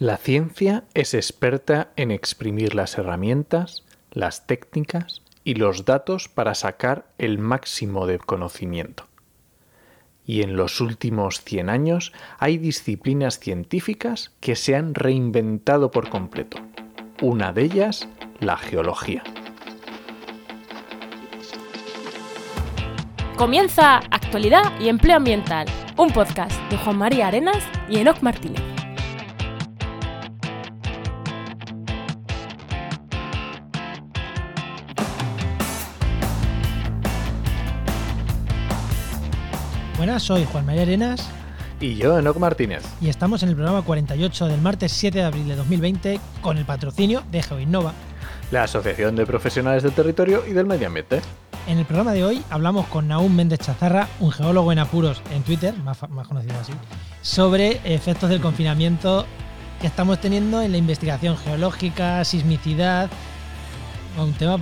La ciencia es experta en exprimir las herramientas, las técnicas y los datos para sacar el máximo de conocimiento. Y en los últimos 100 años hay disciplinas científicas que se han reinventado por completo. Una de ellas, la geología. Comienza Actualidad y Empleo Ambiental, un podcast de Juan María Arenas y Enoc Martínez. Buenas, soy Juan María Arenas Y yo, Enoc Martínez. y estamos en el programa 48 del martes 7 de abril de 2020 con el patrocinio de GeoInnova. La Asociación de Profesionales del Territorio y del Medio Ambiente. En el programa de hoy hablamos con Naum Méndez Chazarra, un geólogo en apuros en Twitter, más, más conocido así, sobre efectos del confinamiento que estamos teniendo en la investigación geológica, sismicidad. Un tema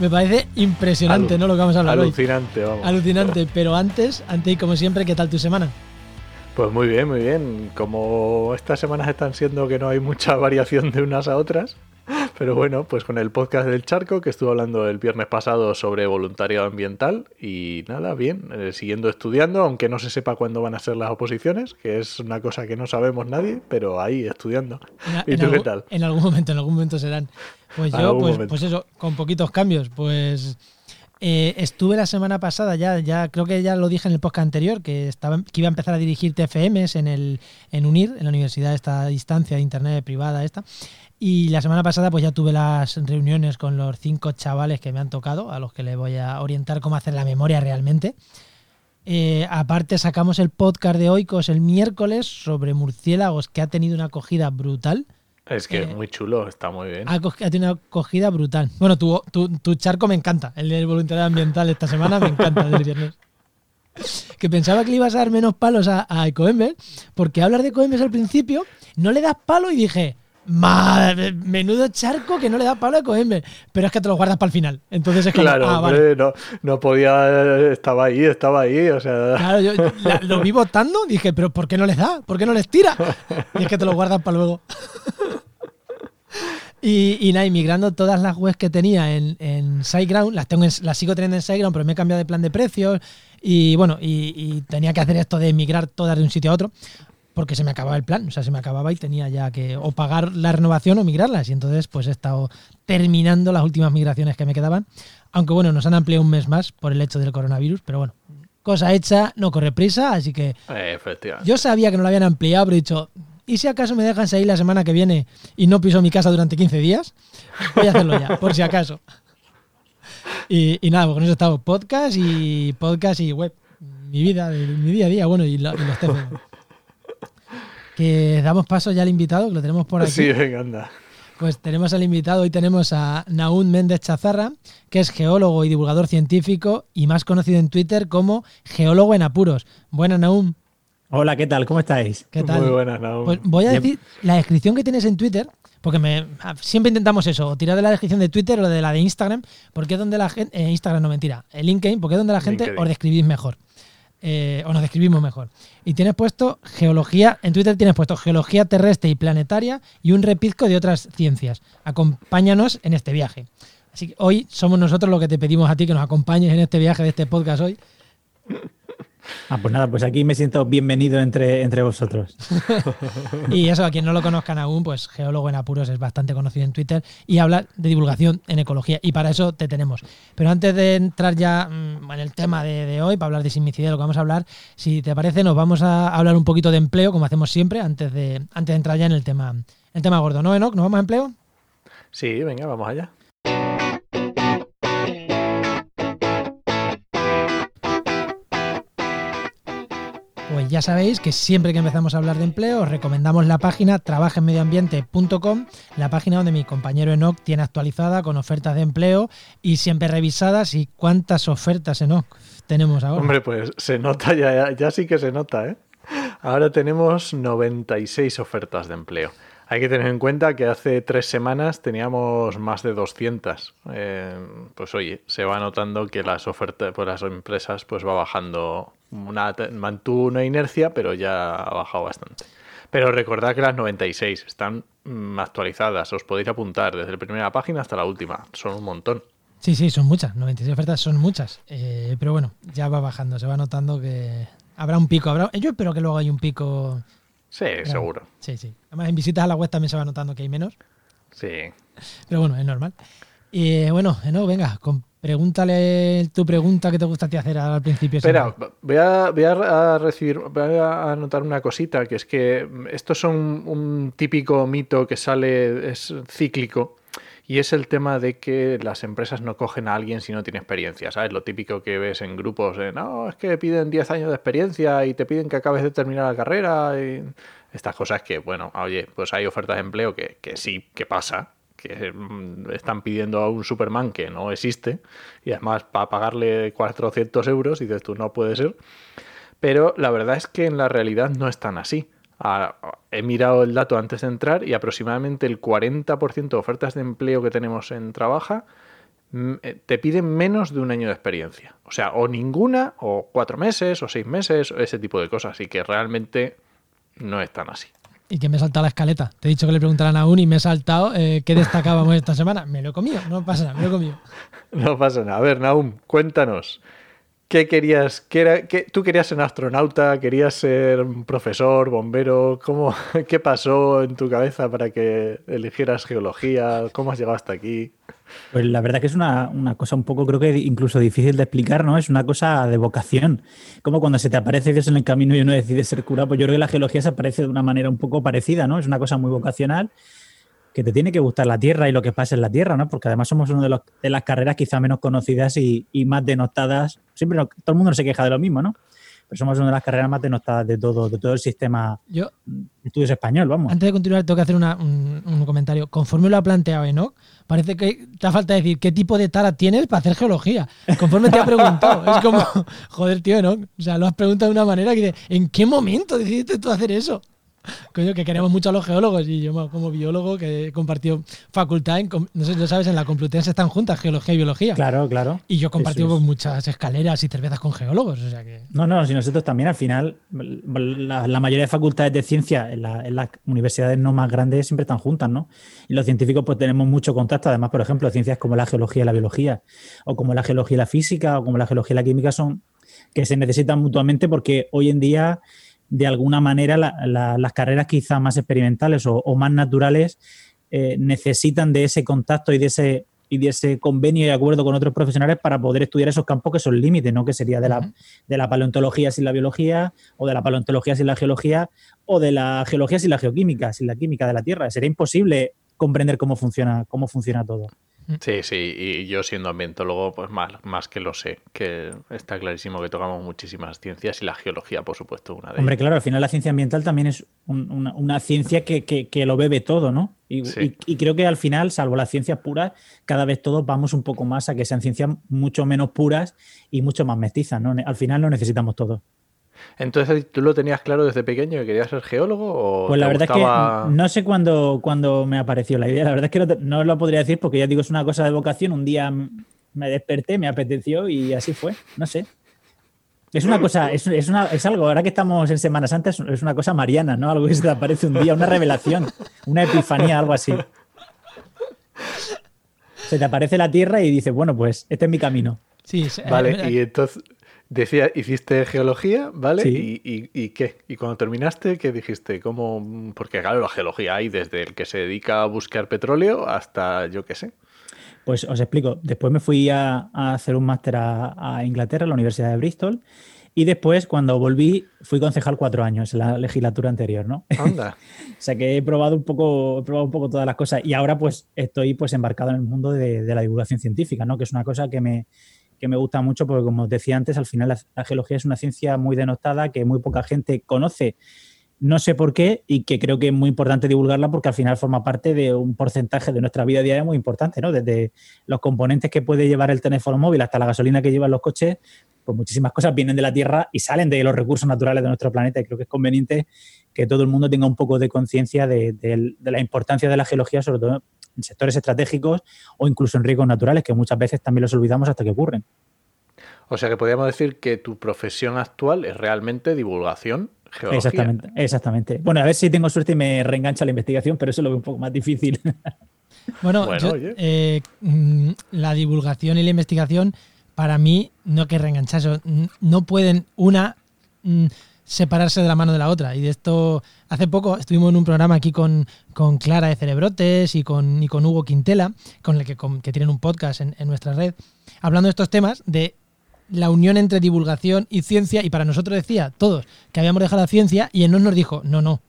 me, parece impresionante, Alu- ¿no? Lo que vamos a hablar hoy. Alucinante, vamos. Alucinante, pero antes, antes y como siempre, ¿qué tal tu semana? Pues muy bien, muy bien. Como estas semanas están siendo que no hay mucha variación de unas a otras. Pero bueno, pues con el podcast del Charco, que estuve hablando el viernes pasado sobre voluntariado ambiental. Y nada, bien, eh, siguiendo estudiando, aunque no se sepa cuándo van a ser las oposiciones, que es una cosa que no sabemos nadie, pero ahí estudiando. En, ¿Y en tú qué tal? En algún momento, en algún momento serán. Pues yo, pues, pues eso, con poquitos cambios. Pues eh, estuve la semana pasada, ya, ya creo que ya lo dije en el podcast anterior, que estaba, que iba a empezar a dirigir TFMs en el, en UNIR, en la universidad, esta distancia de internet privada esta. Y la semana pasada, pues ya tuve las reuniones con los cinco chavales que me han tocado, a los que les voy a orientar cómo hacer la memoria realmente. Eh, aparte, sacamos el podcast de Oikos el miércoles sobre murciélagos, que ha tenido una acogida brutal. Es que Eh, es muy chulo, está muy bien. Ha, ha tenido una acogida brutal. Bueno, tu, tu, tu charco me encanta. El del voluntariado ambiental esta semana me encanta del viernes. Que pensaba que le ibas a dar menos palos a, a Ecoembes, porque hablar de Ecoembes al principio no le das palo y dije, madre, menudo charco que no le da palo a Ecoembes. Pero es que te lo guardas para el final. Entonces es como, Claro, ah, vale. no, no podía, estaba ahí, estaba ahí, o sea, Claro, yo la- lo vi votando, dije, pero ¿por qué no les da? ¿Por qué no les tira? Y es que te lo guardan para luego. Y, y nada, migrando todas las webs que tenía en, en SiteGround, las, tengo en- las sigo teniendo en SiteGround, pero me he cambiado de plan de precios. Y bueno, y, y tenía que hacer esto de migrar todas de un sitio a otro, porque se me acababa el plan, o sea, se me acababa y tenía ya que o pagar la renovación o migrarlas. Y entonces, pues he estado terminando las últimas migraciones que me quedaban. Aunque bueno, nos han ampliado un mes más por el hecho del coronavirus, pero bueno, cosa hecha, no corre prisa, así que eh, efectivamente. yo sabía que no lo habían ampliado, pero he dicho, ¿y si acaso me dejan salir la semana que viene y no piso mi casa durante 15 días? Voy a hacerlo ya, por si acaso. Y, y nada, pues con eso estamos, podcast y podcast y web. Mi vida, mi día a día, bueno, y, lo- y los teléfonos. Que damos paso ya al invitado, que lo tenemos por aquí. Sí, venga, anda. Pues tenemos al invitado, hoy tenemos a Naún Méndez Chazarra, que es geólogo y divulgador científico y más conocido en Twitter como Geólogo en Apuros. Buenas, Naún. Hola, ¿qué tal? ¿Cómo estáis? ¿Qué tal? Muy buenas, Naum. Pues voy a decir la descripción que tienes en Twitter, porque me, siempre intentamos eso, o tirar de la descripción de Twitter o de la de Instagram, porque es donde la gente, eh, Instagram no mentira, el LinkedIn, porque es donde la gente LinkedIn. os describís mejor, eh, o nos describimos mejor. Y tienes puesto geología, en Twitter tienes puesto geología terrestre y planetaria y un repizco de otras ciencias. Acompáñanos en este viaje. Así que hoy somos nosotros los que te pedimos a ti que nos acompañes en este viaje de este podcast hoy. Ah, pues nada, pues aquí me siento bienvenido entre, entre vosotros. Y eso, a quien no lo conozcan aún, pues geólogo en apuros es bastante conocido en Twitter y habla de divulgación en ecología. Y para eso te tenemos. Pero antes de entrar ya mm, en el tema de, de hoy, para hablar de sismicidad, lo que vamos a hablar, si te parece, nos vamos a hablar un poquito de empleo, como hacemos siempre, antes de, antes de entrar ya en el tema, el tema gordo. ¿No, Enoch? ¿Nos vamos a empleo? Sí, venga, vamos allá. Pues ya sabéis que siempre que empezamos a hablar de empleo os recomendamos la página trabajenmedioambiente.com, la página donde mi compañero Enoch tiene actualizada con ofertas de empleo y siempre revisadas. ¿Y cuántas ofertas, Enoch, tenemos ahora? Hombre, pues se nota, ya, ya sí que se nota, ¿eh? Ahora tenemos 96 ofertas de empleo. Hay que tener en cuenta que hace tres semanas teníamos más de 200. Eh, pues oye, se va notando que las ofertas por las empresas pues va bajando. Una, mantuvo una inercia, pero ya ha bajado bastante. Pero recordad que las 96 están mm, actualizadas, os podéis apuntar desde la primera página hasta la última, son un montón. Sí, sí, son muchas, 96 ofertas son muchas, eh, pero bueno, ya va bajando, se va notando que habrá un pico, yo espero que luego hay un pico. Sí, seguro. Sí, sí. Además, en visitas a la web también se va notando que hay menos. Sí. Pero bueno, es normal. Y bueno, no, venga, pregúntale tu pregunta que te gusta a ti hacer al principio. Espera, voy a, voy a, recibir, voy a anotar una cosita, que es que estos son un típico mito que sale, es cíclico, y es el tema de que las empresas no cogen a alguien si no tiene experiencia, ¿sabes? Lo típico que ves en grupos de, no, es que piden 10 años de experiencia y te piden que acabes de terminar la carrera y estas cosas que, bueno, oye, pues hay ofertas de empleo que, que sí, que pasa, que mm, están pidiendo a un Superman que no existe y además para pagarle 400 euros dices tú no puede ser. Pero la verdad es que en la realidad no es tan así. Ah, he mirado el dato antes de entrar y aproximadamente el 40% de ofertas de empleo que tenemos en Trabaja mm, eh, te piden menos de un año de experiencia. O sea, o ninguna, o cuatro meses, o seis meses, o ese tipo de cosas. Y que realmente no es tan así y que me he saltado la escaleta. Te he dicho que le preguntaran a un y me he saltado eh, qué destacábamos esta semana. Me lo he comido, no pasa nada, me lo he comido. No pasa nada. A ver, Naum, cuéntanos. ¿Qué querías? ¿Qué era, qué, ¿Tú querías ser astronauta? ¿Querías ser profesor, bombero? ¿Cómo, ¿Qué pasó en tu cabeza para que eligieras geología? ¿Cómo has llegado hasta aquí? Pues la verdad que es una, cosa un poco, creo que incluso difícil de explicar, ¿no? Es una cosa de vocación. Como cuando se te aparece Dios en el camino y uno decide ser cura, pues yo creo que la geología se aparece de una manera un poco parecida, ¿no? Es una cosa muy vocacional que te tiene que gustar la Tierra y lo que pasa en la Tierra, ¿no? Porque además somos una de, de las carreras quizá menos conocidas y, más denotadas. Siempre todo el mundo se queja de lo mismo, ¿no? Pero somos una de las carreras más denotadas de todo, de todo el sistema Yo, de estudios español, vamos. Antes de continuar, tengo que hacer un, comentario. Conforme lo ha planteado Enoch, parece que te falta decir qué tipo de tara tienes para hacer geología. Conforme te ha preguntado. es como, joder, tío, Enoch. O sea, lo has preguntado de una manera que dice, ¿en qué momento decidiste tú hacer eso? Coño, que queremos mucho a los geólogos y yo como biólogo que he compartido facultad, en, no sé si lo sabes, en la Complutense están juntas geología y biología. Claro, claro. Y yo he compartido muchas escaleras y cervezas con geólogos, o sea que... No, no, si nosotros también al final, la, mayoría de facultades de ciencia en, las universidades no más grandes siempre están juntas, ¿no? Y los científicos pues tenemos mucho contacto, además, por ejemplo, ciencias como la geología y la biología, o como la geología y la física, o como la geología y la química son que se necesitan mutuamente porque hoy en día de alguna manera las carreras quizás más experimentales o, más naturales eh, necesitan de ese contacto y de ese, y de ese convenio y acuerdo con otros profesionales para poder estudiar esos campos que son límites, ¿no? Que sería de la, de la paleontología sin la biología, o de la paleontología sin la geología, o de la geología sin la geoquímica, sin la química de la Tierra. Sería imposible comprender cómo funciona, cómo funciona todo. Mm. Sí, sí, y yo siendo ambientólogo, pues más, más que lo sé, que está clarísimo que tocamos muchísimas ciencias y la geología, por supuesto, una de Hombre, claro, al final la ciencia ambiental también es una, ciencia que, lo bebe todo, ¿no? Y, y, creo que al final, salvo las ciencias puras, cada vez todos vamos un poco más a que sean ciencias mucho menos puras y mucho más mestizas, ¿no? Al final lo necesitamos todo. Entonces, ¿tú lo tenías claro desde pequeño que querías ser geólogo? O pues la verdad es que no sé cuándo, cuándo, me apareció la idea. La verdad es que no, lo podría decir porque ya digo, es una cosa de vocación. Un día me desperté, me apeteció y así fue. No sé. Es una cosa, es, es, una, es algo, ahora que estamos en Semana Santa, es, es, una cosa mariana, ¿no? Algo que se te aparece un día, una revelación, una epifanía, algo así. Se te aparece la tierra y dices, bueno, pues este es mi camino. Sí, vale, y entonces, Decía, hiciste geología, ¿vale? ¿Y, qué? ¿Y cuando terminaste, qué dijiste? ¿Cómo? Porque claro, la geología hay desde el que se dedica a buscar petróleo hasta yo qué sé. Pues os explico. Después me fui a, hacer un máster a, Inglaterra, a la Universidad de Bristol. Y después, cuando volví, fui concejal cuatro años en la legislatura anterior, ¿no? Anda. o sea que he probado un poco, he probado un poco todas las cosas. Y ahora, pues, estoy pues embarcado en el mundo de, de la divulgación científica, ¿no? Que es una cosa que me, que me gusta mucho porque, como os decía antes, al final la, geología es una ciencia muy denotada que muy poca gente conoce. No sé por qué y que creo que es muy importante divulgarla porque al final forma parte de un porcentaje de nuestra vida diaria muy importante, ¿no? Desde los componentes que puede llevar el teléfono móvil hasta la gasolina que llevan los coches, pues muchísimas cosas vienen de la Tierra y salen de los recursos naturales de nuestro planeta y creo que es conveniente que todo el mundo tenga un poco de conciencia de, la importancia de la geología, sobre todo en sectores estratégicos o incluso en riesgos naturales, que muchas veces también los olvidamos hasta que ocurren. O sea que podríamos decir que tu profesión actual es realmente divulgación geología. Exactamente, exactamente. Bueno, a ver si tengo suerte y me reengancha la investigación, pero eso lo veo un poco más difícil. Bueno, Bueno, yo, oye. eh, mm, la divulgación y la investigación, para mí, no que reengancharse, n- no pueden una mm, separarse de la mano de la otra. Y de esto, hace poco estuvimos en un programa aquí con, con Clara de Cerebrotes y con, y con Hugo Quintela, con el que, con- que tienen un podcast en, en nuestra red, hablando de estos temas, de la unión entre divulgación y ciencia. Y para nosotros decía, todos, que habíamos dejado la ciencia, y él nos nos dijo, no, no,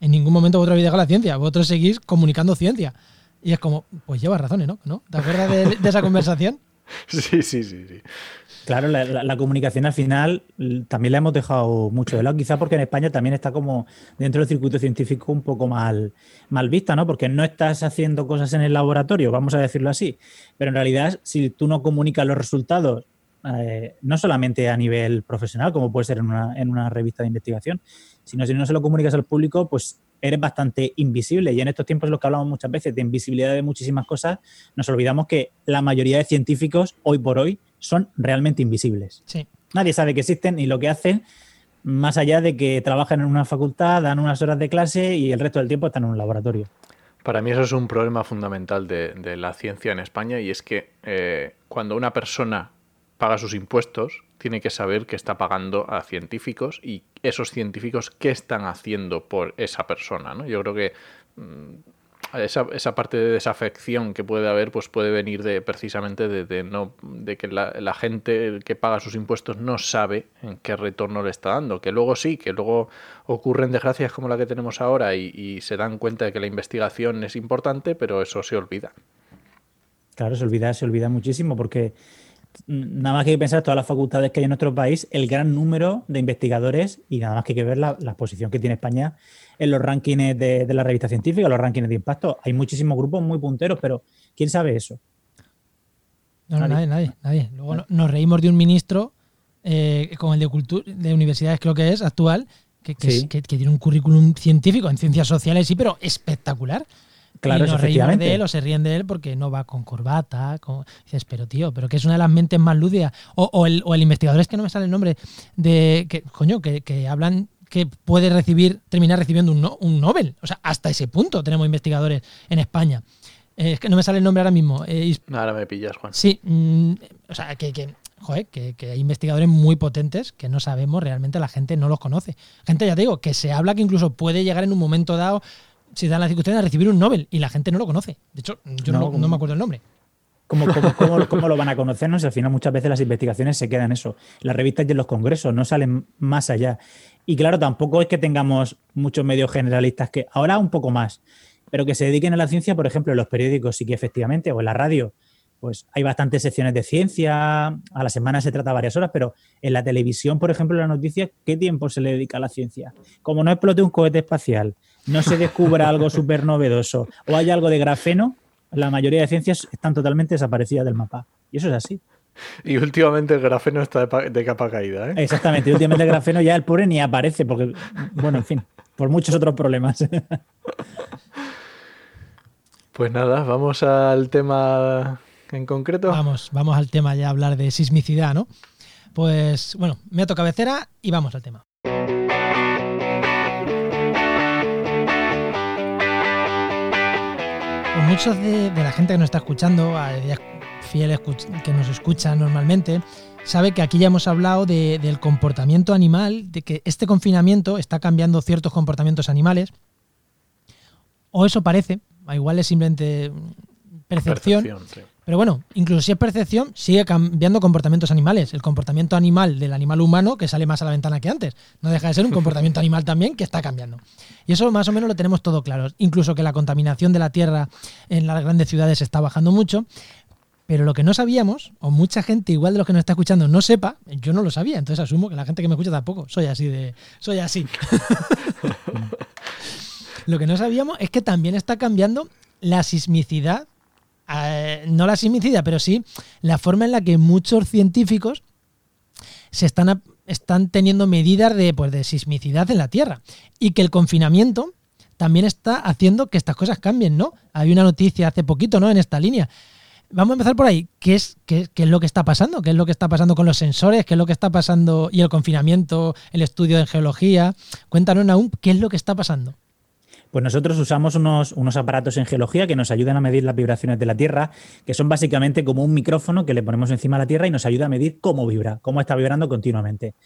en ningún momento vosotros habéis dejado la ciencia, vosotros seguís comunicando ciencia. Y es como, pues llevas razones, ¿no? ¿No? ¿Te acuerdas de, de esa conversación? Sí, sí, sí, sí. Claro, la, comunicación al final también la hemos dejado mucho de lado, quizá porque en España también está como dentro del circuito científico un poco mal, mal vista, ¿no? Porque no estás haciendo cosas en el laboratorio, vamos a decirlo así, pero en realidad si tú no comunicas los resultados, eh, no solamente a nivel profesional, como puede ser en una, en una revista de investigación, sino si no se lo comunicas al público, pues eres bastante invisible. Y en estos tiempos los que hablamos muchas veces de invisibilidad de muchísimas cosas, nos olvidamos que la mayoría de científicos hoy por hoy son realmente invisibles. Sí. Nadie sabe que existen y lo que hacen, más allá de que trabajan en una facultad, dan unas horas de clase y el resto del tiempo están en un laboratorio. Para mí eso es un problema fundamental de, de la ciencia en España y es que eh, cuando una persona paga sus impuestos, tiene que saber que está pagando a científicos y esos científicos qué están haciendo por esa persona. ¿no? Yo creo que mm, esa, esa parte de desafección que puede haber pues puede venir de precisamente de, no de que la, gente que paga sus impuestos no sabe en qué retorno le está dando que luego sí que luego ocurren desgracias como la que tenemos ahora y, y se dan cuenta de que la investigación es importante pero eso se olvida Claro, se olvida, se olvida muchísimo porque nada más que hay que pensar todas las facultades que hay en nuestro país, el gran número de investigadores y nada más que hay que ver la, la posición que tiene España en los rankings de, de la revista científica, los rankings de impacto. Hay muchísimos grupos muy punteros, pero ¿quién sabe eso? No, no, nadie, Nadie. nadie. Luego no- nos reímos de un ministro, eh, como el de, cultura, de universidades creo que es, actual, que, que, Sí. es- que- que tiene un currículum científico en ciencias sociales, sí, pero espectacular. Claro, y eso, nos reímos de él o se ríen de él porque no va con corbata. con- Dices, pero tío, pero que es una de las mentes más lúcidas. O, o el, o el investigador, es que no me sale el nombre, de que, coño, que, que hablan que puede recibir, terminar recibiendo un, no- un Nobel. O sea, hasta ese punto tenemos investigadores en España. Eh, es que no me sale el nombre ahora mismo. Eh, Is- ahora me pillas Juan sí, mm, o sea, que, que, joder, que, que hay investigadores muy potentes que no sabemos, realmente la gente no los conoce. Gente, ya te digo, que se habla que incluso puede llegar en un momento dado, si dan las circunstancias, a recibir un Nobel y la gente no lo conoce. De hecho, yo no, No, no como- me acuerdo el nombre. ¿Cómo, cómo, cómo- cómo lo van a conocernos? Si al final muchas veces las investigaciones se quedan en eso. Las revistas y en los congresos no salen más allá. Y claro, tampoco es que tengamos muchos medios generalistas que ahora un poco más, pero que se dediquen a la ciencia, por ejemplo, en los periódicos sí que efectivamente, o en la radio, pues hay bastantes secciones de ciencia, a la semana se trata varias horas, pero en la televisión, por ejemplo, en las noticias, ¿qué tiempo se le dedica a la ciencia? Como no explote un cohete espacial, no se descubra algo súper novedoso o hay algo de grafeno, la mayoría de ciencias están totalmente desaparecidas del mapa. Y eso es así. y últimamente el grafeno está de, de capa caída ¿eh? Exactamente. Y últimamente el grafeno ya el pobre ni aparece, porque, bueno, en fin, por muchos otros problemas. pues nada vamos al tema en concreto Vamos, vamos al tema ya a hablar de sismicidad, ¿no? Pues bueno, meto cabecera y vamos al tema. Pues muchos de, de la gente que nos está escuchando, fieles que nos escuchan normalmente, sabe que aquí ya hemos hablado de- del comportamiento animal, de que este confinamiento está cambiando ciertos comportamientos animales. O eso parece, igual es simplemente percepción. Percepción, sí. Pero bueno, incluso si es percepción, sigue cambiando comportamientos animales. El comportamiento animal del animal humano que sale más a la ventana que antes. No deja de ser un comportamiento animal también que está cambiando. Y eso más o menos lo tenemos todo claro. Incluso que la contaminación de la tierra en las grandes ciudades está bajando mucho. Pero lo que no sabíamos, o mucha gente igual de los que nos está escuchando no sepa, yo no lo sabía, entonces asumo que la gente que me escucha tampoco. Soy así de. Soy así. lo que no sabíamos es que también está cambiando la sismicidad no la sismicidad, pero sí la forma en la que muchos científicos se están, están teniendo medidas de, pues, de sismicidad en la Tierra. Y que el confinamiento también está haciendo que estas cosas cambien, ¿no? Hay una noticia hace poquito, ¿no? En esta línea. vamos a empezar por ahí. ¿Qué es, qué, es lo que está pasando? ¿Qué es lo que está pasando con los sensores? ¿Qué es lo que está pasando y el confinamiento, el estudio de geología? Cuéntanos aún qué es lo que está pasando. Pues nosotros usamos unos, unos, aparatos en geología que nos ayudan a medir las vibraciones de la Tierra, que son básicamente como un micrófono que le ponemos encima de la Tierra y nos ayuda a medir cómo vibra, cómo está vibrando continuamente.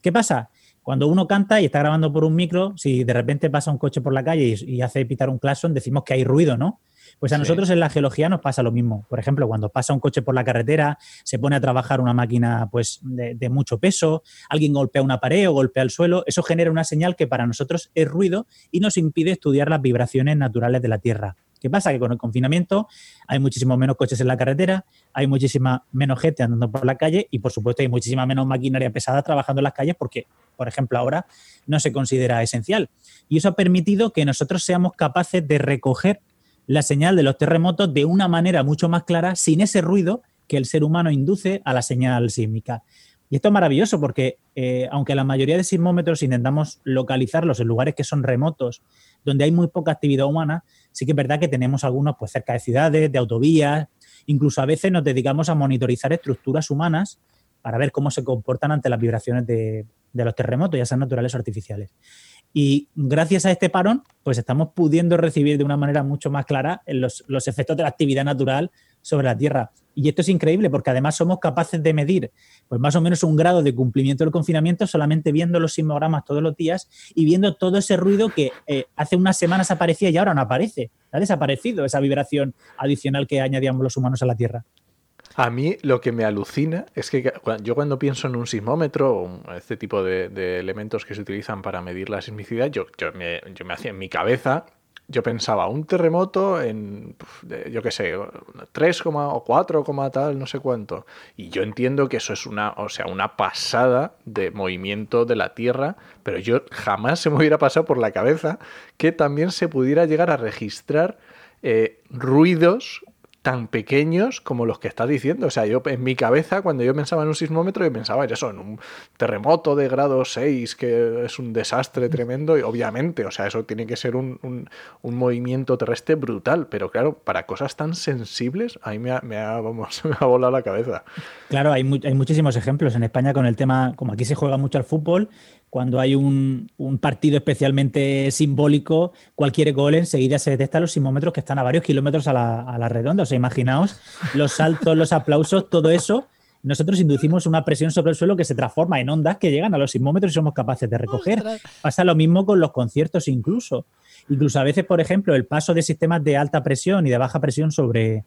¿Qué pasa? Cuando uno canta y está grabando por un micro, si de repente pasa un coche por la calle y, hace pitar un claxon, decimos que hay ruido, ¿no? Pues a nosotros en la geología nos pasa lo mismo. Por ejemplo, cuando pasa un coche por la carretera, se pone a trabajar una máquina pues, de, mucho peso, alguien golpea una pared o golpea el suelo, eso genera una señal que para nosotros es ruido y nos impide estudiar las vibraciones naturales de la Tierra. ¿Qué pasa? Que con el confinamiento hay muchísimo menos coches en la carretera, hay muchísima menos gente andando por la calle y, por supuesto, hay muchísima menos maquinaria pesada trabajando en las calles porque por ejemplo, ahora no se considera esencial. Y eso ha permitido que nosotros seamos capaces de recoger la señal de los terremotos de una manera mucho más clara, sin ese ruido que el ser humano induce a la señal sísmica. Y esto es maravilloso porque, eh, aunque la mayoría de sismómetros intentamos localizarlos en lugares que son remotos, donde hay muy poca actividad humana, sí que es verdad que tenemos algunos pues, cerca de ciudades, de autovías, incluso a veces nos dedicamos a monitorizar estructuras humanas para ver cómo se comportan ante las vibraciones de, de los terremotos, ya sean naturales o artificiales. Y gracias a este parón, pues estamos pudiendo recibir de una manera mucho más clara los, los, efectos de la actividad natural sobre la Tierra. Y esto es increíble porque además somos capaces de medir pues más o menos un grado de cumplimiento del confinamiento solamente viendo los sismogramas todos los días y viendo todo ese ruido que eh, hace unas semanas aparecía y ahora no aparece. Ha desaparecido esa vibración adicional que añadíamos los humanos a la Tierra. A mí lo que me alucina es que yo cuando pienso en un sismómetro, o este tipo de, elementos que se utilizan para medir la sismicidad, yo, yo, me, yo me hacía en mi cabeza, yo pensaba un terremoto en, yo qué sé, 3, o 4, tal, no sé cuánto. Y yo entiendo que eso es una, o sea, una pasada de movimiento de la Tierra, pero yo jamás se me hubiera pasado por la cabeza que también se pudiera llegar a registrar eh, ruidos tan pequeños como los que estás diciendo. O sea, yo en mi cabeza, cuando yo pensaba en un sismómetro, yo pensaba en eso, en un terremoto de grado 6, que es un desastre tremendo, y obviamente, o sea, eso tiene que ser un, movimiento terrestre brutal, pero claro, para cosas tan sensibles, ahí me ha, me ha, vamos, me ha volado la cabeza. Claro, hay, hay muchísimos ejemplos en España con el tema, como aquí se juega mucho al fútbol, cuando hay un, partido especialmente simbólico, cualquier gol enseguida se detecta los sismómetros que están a varios kilómetros a la, redonda. O sea, imaginaos los saltos, los aplausos, todo eso. Nosotros inducimos una presión sobre el suelo que se transforma en ondas que llegan a los sismómetros y somos capaces de recoger. Pasa lo mismo con los conciertos incluso. Incluso a veces, por ejemplo, el paso de sistemas de alta presión y de baja presión sobre,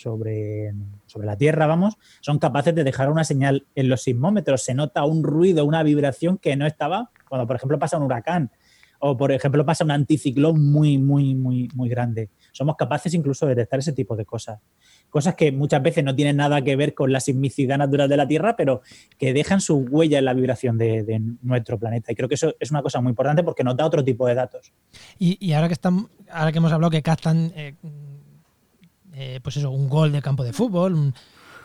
sobre, sobre la Tierra, vamos, son capaces de dejar una señal en los sismómetros. Se nota un ruido, una vibración que no estaba cuando, por ejemplo, pasa un huracán o, por ejemplo, pasa un anticiclón muy, muy, muy, muy grande. Somos capaces incluso de detectar ese tipo de cosas. Cosas que muchas veces no tienen nada que ver con la sismicidad natural de la Tierra, pero que dejan su huella en la vibración de, nuestro planeta. Y creo que eso es una cosa muy importante porque nos da otro tipo de datos. Y, ahora que están, ahora que hemos hablado que captan eh, eh, pues eso, un gol de campo de fútbol.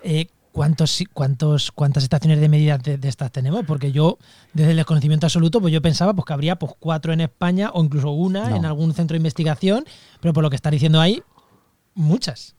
Eh, ¿cuántos, cuántos, ¿Cuántas estaciones de medida de, estas tenemos? Porque yo, desde el desconocimiento absoluto, pues yo pensaba pues, que habría pues, cuatro en España o incluso una en algún centro de investigación, pero por lo que está diciendo ahí, muchas.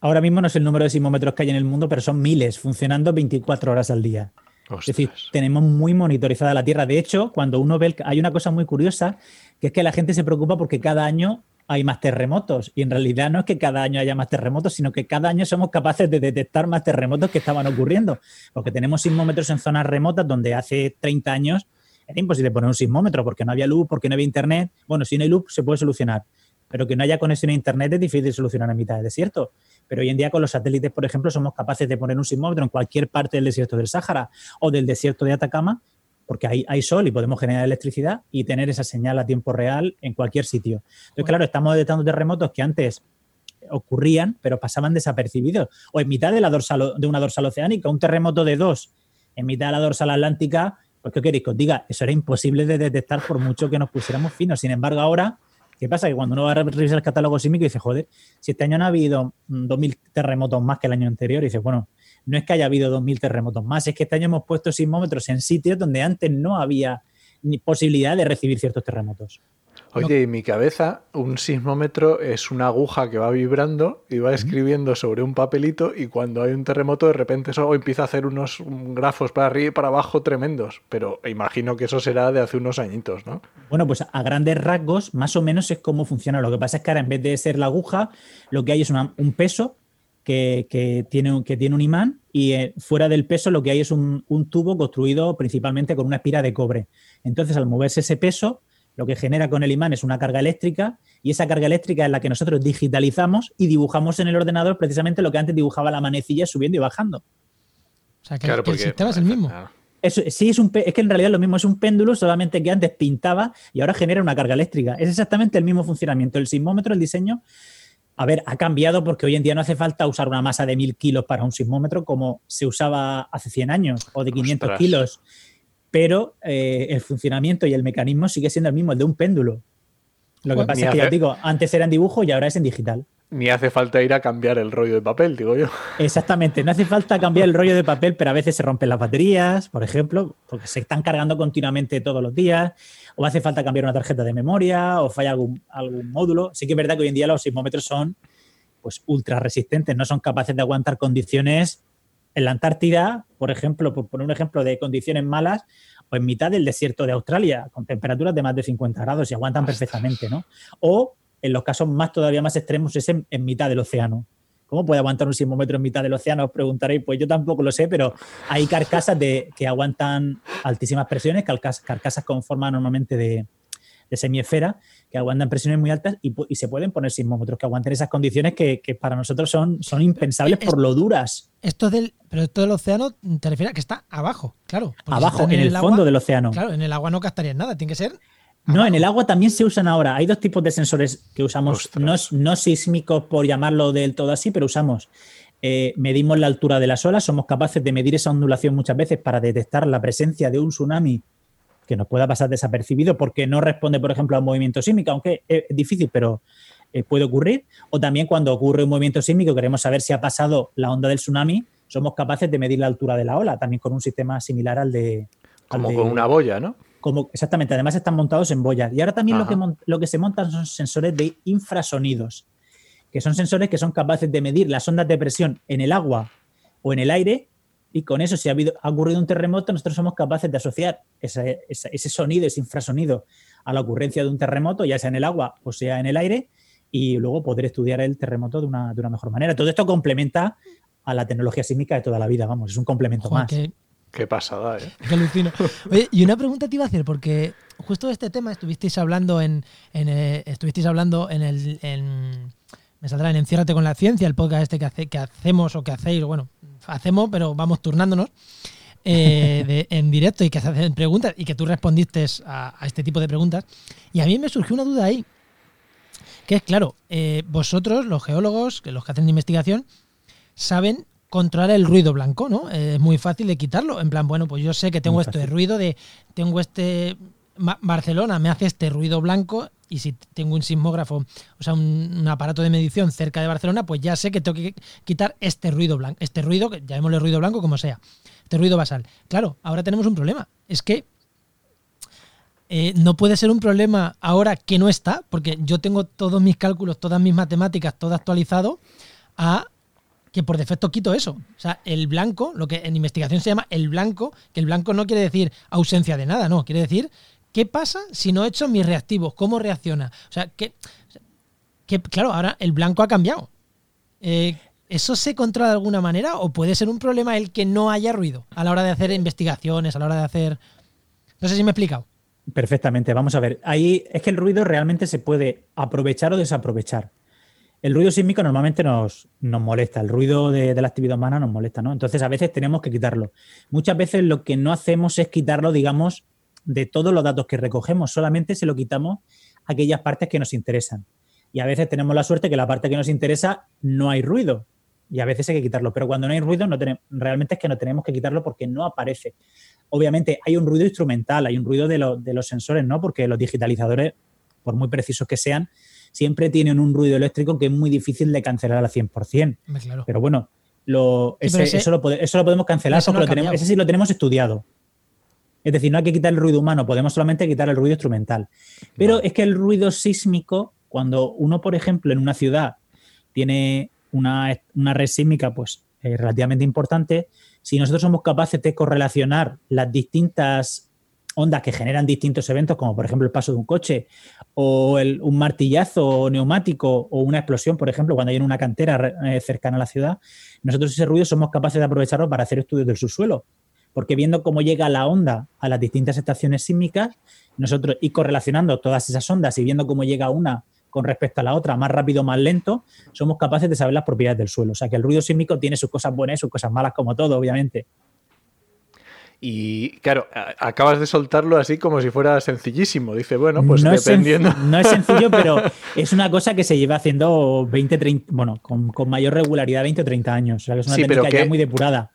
Ahora mismo no sé el número de sismómetros que hay en el mundo, pero son miles, funcionando 24 horas al día. Es decir, tenemos muy monitorizada la Tierra. De hecho, cuando uno ve, hay una cosa muy curiosa, que es que la gente se preocupa porque cada año hay más terremotos. Y en realidad no es que cada año haya más terremotos, sino que cada año somos capaces de detectar más terremotos que estaban ocurriendo. Porque tenemos sismómetros en zonas remotas donde hace 30 años era imposible poner un sismómetro porque no había luz, porque no había internet. Bueno, si no hay luz se puede solucionar. Pero que no haya conexión a internet es difícil solucionar en mitad del desierto. Pero hoy en día con los satélites, por ejemplo, somos capaces de poner un sismómetro en cualquier parte del desierto del Sáhara o del desierto de Atacama porque hay, hay, sol y podemos generar electricidad y tener esa señal a tiempo real en cualquier sitio. Entonces, claro, estamos detectando terremotos que antes ocurrían, pero pasaban desapercibidos. O en mitad de, la dorsal, de una dorsal oceánica, un terremoto de dos en mitad de la dorsal atlántica, pues ¿qué queréis que os diga? Eso era imposible de detectar por mucho que nos pusiéramos finos. Sin embargo, ahora, ¿qué pasa? Que cuando uno va a revisar el catálogo sísmico dice, joder, si este año no ha habido 2.000 terremotos más que el año anterior, y dice, bueno, no es que haya habido 2.000 terremotos más, es que este año hemos puesto sismómetros en sitios donde antes no había ni posibilidad de recibir ciertos terremotos. Oye, en mi cabeza un sismómetro es una aguja que va vibrando y va escribiendo sobre un papelito y cuando hay un terremoto de repente eso empieza a hacer unos grafos para arriba y para abajo tremendos. Pero imagino que eso será de hace unos añitos, ¿no? Bueno, pues a grandes rasgos más o menos es cómo funciona. Lo que pasa es que ahora en vez de ser la aguja, lo que hay es un peso que, tiene, que tiene un imán y eh, fuera del peso lo que hay es un, un tubo construido principalmente con una espira de cobre. Entonces al moverse ese peso lo que genera con el imán es una carga eléctrica y esa carga eléctrica es la que nosotros digitalizamos y dibujamos en el ordenador precisamente lo que antes dibujaba la manecilla subiendo y bajando. O sea, que, el sistema es el mismo. sí, es, un, es que en realidad lo mismo es un péndulo, solamente que antes pintaba y ahora genera una carga eléctrica. Es exactamente el mismo funcionamiento. El sismómetro, el diseño, a ver, ha cambiado porque hoy en día no hace falta usar una masa de 1000 kilos para un sismómetro como se usaba hace 100 años o de 500 kilos pero eh, el funcionamiento y el mecanismo sigue siendo el mismo, el de un péndulo. Lo que pasa es que ya digo, antes era en dibujo y ahora es en digital. Ni hace falta ir a cambiar el rollo de papel, digo yo. Exactamente, no hace falta cambiar el rollo de papel, pero a veces se rompen las baterías, por ejemplo, porque se están cargando continuamente todos los días, o hace falta cambiar una tarjeta de memoria, o falla algún, algún módulo. Sí que es verdad que hoy en día los sismómetros son pues ultra resistentes, no son capaces de aguantar condiciones en la Antártida, por ejemplo, por poner un ejemplo de condiciones malas, o en mitad del desierto de Australia, con temperaturas de más de 50 grados y aguantan perfectamente, ¿no? O en los casos más todavía más extremos es en, mitad del océano. ¿Cómo puede aguantar un sismómetro en mitad del océano? Os preguntaréis, pues yo tampoco lo sé, pero hay carcasas de, que aguantan altísimas presiones, carcasas con forma normalmente de, de semiesfera que aguantan presiones muy altas y, se pueden poner sismómetros que aguanten esas condiciones que, para nosotros son, son impensables por lo duras. Esto del, pero esto del océano te refieres a que está abajo, claro. Abajo, en, el, fondo del océano. Claro, en el agua no captarías nada, tiene que ser no, en el agua también se usan ahora. Hay dos tipos de sensores que usamos, no, no, sísmicos por llamarlo del todo así, pero usamos. Eh, medimos la altura de las olas, somos capaces de medir esa ondulación muchas veces para detectar la presencia de un tsunami que nos pueda pasar desapercibido porque no responde, por ejemplo, a un movimiento sísmico, aunque es difícil, pero eh, puede ocurrir. O también cuando ocurre un movimiento sísmico, queremos saber si ha pasado la onda del tsunami, somos capaces de medir la altura de la ola, también con un sistema similar al de... Como con una boya, ¿no? Como, exactamente, además están montados en boyas. Y ahora también lo que, lo que se montan son sensores de infrasonidos, que son sensores que son capaces de medir las ondas de presión en el agua o en el aire y con eso, si ha, habido, ha ocurrido un terremoto, nosotros somos capaces de asociar ese, sonido, ese infrasonido, a la ocurrencia de un terremoto, ya sea en el agua o sea en el aire, y luego poder estudiar el terremoto de una, mejor manera. Todo esto complementa a la tecnología sísmica de toda la vida, vamos, es un complemento más. Qué, pasada, ¿eh? Qué alucino. Oye, y una pregunta te iba a hacer, porque justo de este tema estuvisteis hablando en, eh, estuvisteis hablando en el me saldrá en Enciérrate con la ciencia, el podcast este que, hace, que hacemos o que hacéis, bueno, hacemos, pero vamos turnándonos eh, en directo y que se hacen preguntas y que tú respondiste a, este tipo de preguntas. Y a mí me surgió una duda ahí, que es claro, eh, vosotros, los geólogos, los que hacen investigación, saben controlar el ruido blanco, ¿no? es muy fácil de quitarlo. En plan, bueno, pues yo sé que tengo esto de ruido, de tengo este Barcelona me hace este ruido blanco y si tengo un sismógrafo, o sea, un, aparato de medición cerca de Barcelona, pues ya sé que tengo que quitar este ruido blanco, este ruido, que llamémosle ruido blanco como sea, este ruido basal. Claro, ahora tenemos un problema, es que eh, no puede ser un problema ahora que no está, porque yo tengo todos mis cálculos, todas mis matemáticas, todo actualizado a que por defecto quito eso. O sea, el blanco, lo que en investigación se llama el blanco, que el blanco no quiere decir ausencia de nada, no, quiere decir ¿Qué pasa si no he hecho mis reactivos? ¿Cómo reacciona? O sea, que, claro, ahora el blanco ha cambiado. Eh, ¿Eso se controla de alguna manera o puede ser un problema el que no haya ruido a la hora de hacer investigaciones, a la hora de hacer... No sé si me he explicado. Perfectamente, vamos a ver. Ahí es que el ruido realmente se puede aprovechar o desaprovechar. El ruido sísmico normalmente nos, nos molesta, el ruido de, la actividad humana nos molesta, ¿no? Entonces a veces tenemos que quitarlo. Muchas veces lo que no hacemos es quitarlo, digamos, de todos los datos que recogemos, solamente se lo quitamos a aquellas partes que nos interesan. Y a veces tenemos la suerte que la parte que nos interesa no hay ruido. Y a veces hay que quitarlo. Pero cuando no hay ruido, no realmente es que no tenemos que quitarlo porque no aparece. Obviamente hay un ruido instrumental, hay un ruido de, los sensores, ¿no? Porque los digitalizadores, por muy precisos que sean, siempre tienen un ruido eléctrico que es muy difícil de cancelar al 100%. Pero bueno, lo, eso, lo, podemos cancelar porque ese sí lo tenemos estudiado. Es decir, no hay que quitar el ruido humano, podemos solamente quitar el ruido instrumental. Pero es que el ruido sísmico, cuando uno, por ejemplo, en una ciudad tiene una, red sísmica pues, eh, relativamente importante, si nosotros somos capaces de correlacionar las distintas ondas que generan distintos eventos, como por ejemplo el paso de un coche, o un martillazo neumático, o una explosión, por ejemplo, cuando hay en una cantera eh, cercana a la ciudad, nosotros ese ruido somos capaces de aprovecharlo para hacer estudios del subsuelo. Porque viendo cómo llega la onda a las distintas estaciones sísmicas, nosotros y correlacionando todas esas ondas y viendo cómo llega una con respecto a la otra, más rápido más lento, somos capaces de saber las propiedades del suelo. O sea que el ruido sísmico tiene sus cosas buenas y sus cosas malas, como todo, obviamente. Y claro, acabas de soltarlo así como si fuera sencillísimo. Dice, bueno, pues dependiendo. Es no es sencillo, pero es una cosa que se lleva haciendo 20, 30, bueno, con, mayor regularidad 20 o 30 años. O sea, que es una técnica ya muy depurada.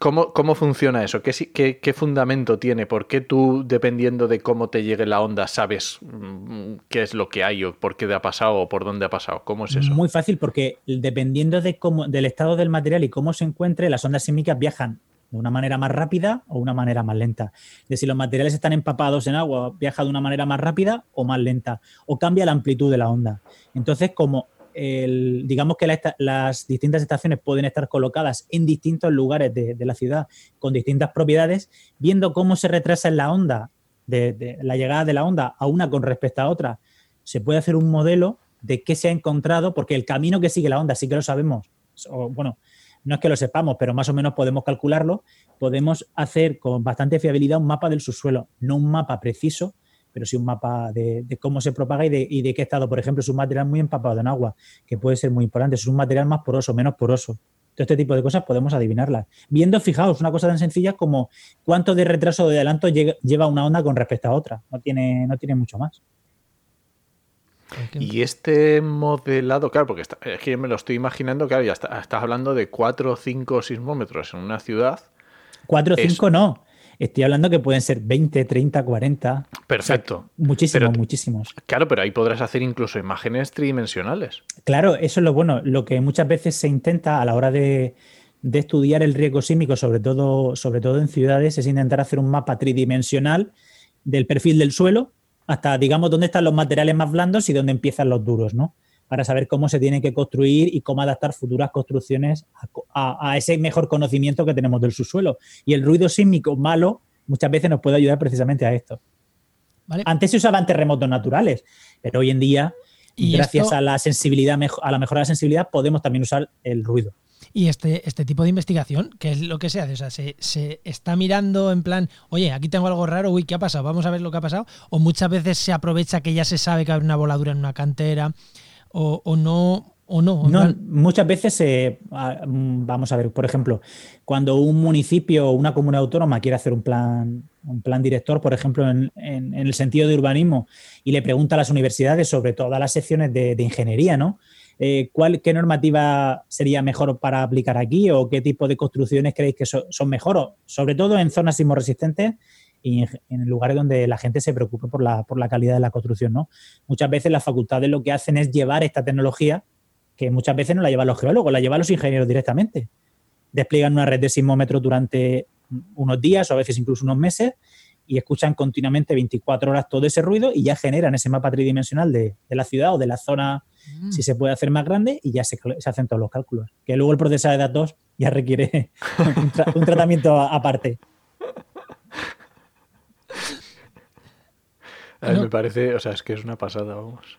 ¿Cómo, ¿Cómo, funciona eso? ¿Qué, ¿Qué, fundamento tiene? ¿Por qué tú, dependiendo de cómo te llegue la onda, sabes mm, qué es lo que hay o por qué te ha pasado o por dónde ha pasado? ¿Cómo es eso? Muy fácil, porque dependiendo de cómo, del estado del material y cómo se encuentre, las ondas sísmicas viajan de una manera más rápida o una manera más lenta. De si los materiales están empapados en agua, viaja de una manera más rápida o más lenta, o cambia la amplitud de la onda. Entonces, como digamos que las distintas estaciones pueden estar colocadas en distintos lugares de, la ciudad con distintas propiedades, viendo cómo se retrasa en la onda, de, la llegada de la onda a una con respecto a otra, se puede hacer un modelo de qué se ha encontrado, porque el camino que sigue la onda sí que lo sabemos, bueno, no es que lo sepamos, pero más o menos podemos calcularlo, podemos hacer con bastante fiabilidad un mapa del subsuelo, no un mapa preciso, pero sí un mapa de, cómo se propaga y de, qué estado. Por ejemplo, es un material muy empapado en agua, que puede ser muy importante. Es un material más poroso, menos poroso. Todo este tipo de cosas podemos adivinarlas. Viendo, fijaos, una cosa tan sencilla como cuánto de retraso de adelanto lleva una onda con respecto a otra. No tiene, no tiene mucho más. Y este modelado, claro, porque es que me lo estoy imaginando, claro, ya estás hablando de 4 o 5 sismómetros en una ciudad. 4 o 5 no. Estoy hablando que pueden ser 20, 30, 40. Perfecto. muchísimos, muchísimos. Claro, pero ahí podrás hacer incluso imágenes tridimensionales. Claro, eso es lo bueno. Lo que muchas veces se intenta a la hora de, de estudiar el riesgo sísmico, sobre todo, sobre todo en ciudades, es intentar hacer un mapa tridimensional del perfil del suelo hasta, digamos, dónde están los materiales más blandos y dónde empiezan los duros, ¿no? Para saber cómo se tiene que construir y cómo adaptar futuras construcciones a, ese mejor conocimiento que tenemos del subsuelo. Y el ruido sísmico malo muchas veces nos puede ayudar precisamente a esto. Antes se usaban terremotos naturales, pero hoy en día, gracias a la sensibilidad, a la mejora de la sensibilidad, podemos también usar el ruido. Y este, este tipo de investigación, ¿qué es lo que se hace? O sea, se, se, está mirando en plan, oye, aquí tengo algo raro, uy, ¿qué ha pasado? Vamos a ver lo que ha pasado. O muchas veces se aprovecha que ya se sabe que hay una voladura en una cantera, o, o no, o no. no muchas veces, se mm, vamos a ver, por ejemplo, cuando un municipio o una comunidad autónoma quiere hacer un plan, un plan director, por ejemplo, en, en, el sentido de urbanismo, y le pregunta a las universidades sobre todas las secciones de, de ingeniería, ¿no? Eh, ¿cuál, ¿qué normativa sería mejor para aplicar aquí o qué tipo de construcciones creéis que son mejor? Sobre todo en zonas sismoresistentes y en, lugares donde la gente se preocupe por la, calidad de la construcción. ¿no? Muchas veces las facultades lo que hacen es llevar esta tecnología, que muchas veces no la llevan los geólogos, la llevan los ingenieros directamente. Despliegan una red de sismómetros durante unos días o a veces incluso unos meses y escuchan continuamente 24 horas todo ese ruido y ya generan ese mapa tridimensional de la ciudad o de la zona si se puede hacer más grande y ya se, hacen todos los cálculos. Que luego el proceso de datos ya requiere un, tratamiento aparte. A mí me parece, o sea, es que es una pasada, vamos.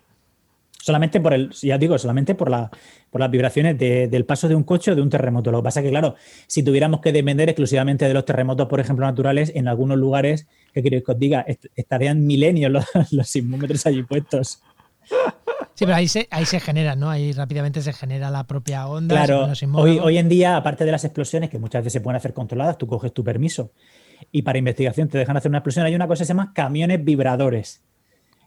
Solamente por el, ya digo, solamente por, la, por las vibraciones del paso de un coche o de un terremoto. Lo que pasa es que, claro, si tuviéramos que depender exclusivamente de los terremotos, por ejemplo, naturales, en algunos lugares, ¿qué queréis que os diga? estarían milenios los, los sismómetros allí puestos. Sí, pero ahí se, ahí se genera, ¿no? Ahí rápidamente se genera la propia onda. Claro, hoy, hoy en día, aparte de las explosiones, que muchas veces se pueden hacer controladas, tú coges tu permiso y para investigación te dejan hacer una explosión, hay una cosa que se llama camiones vibradores.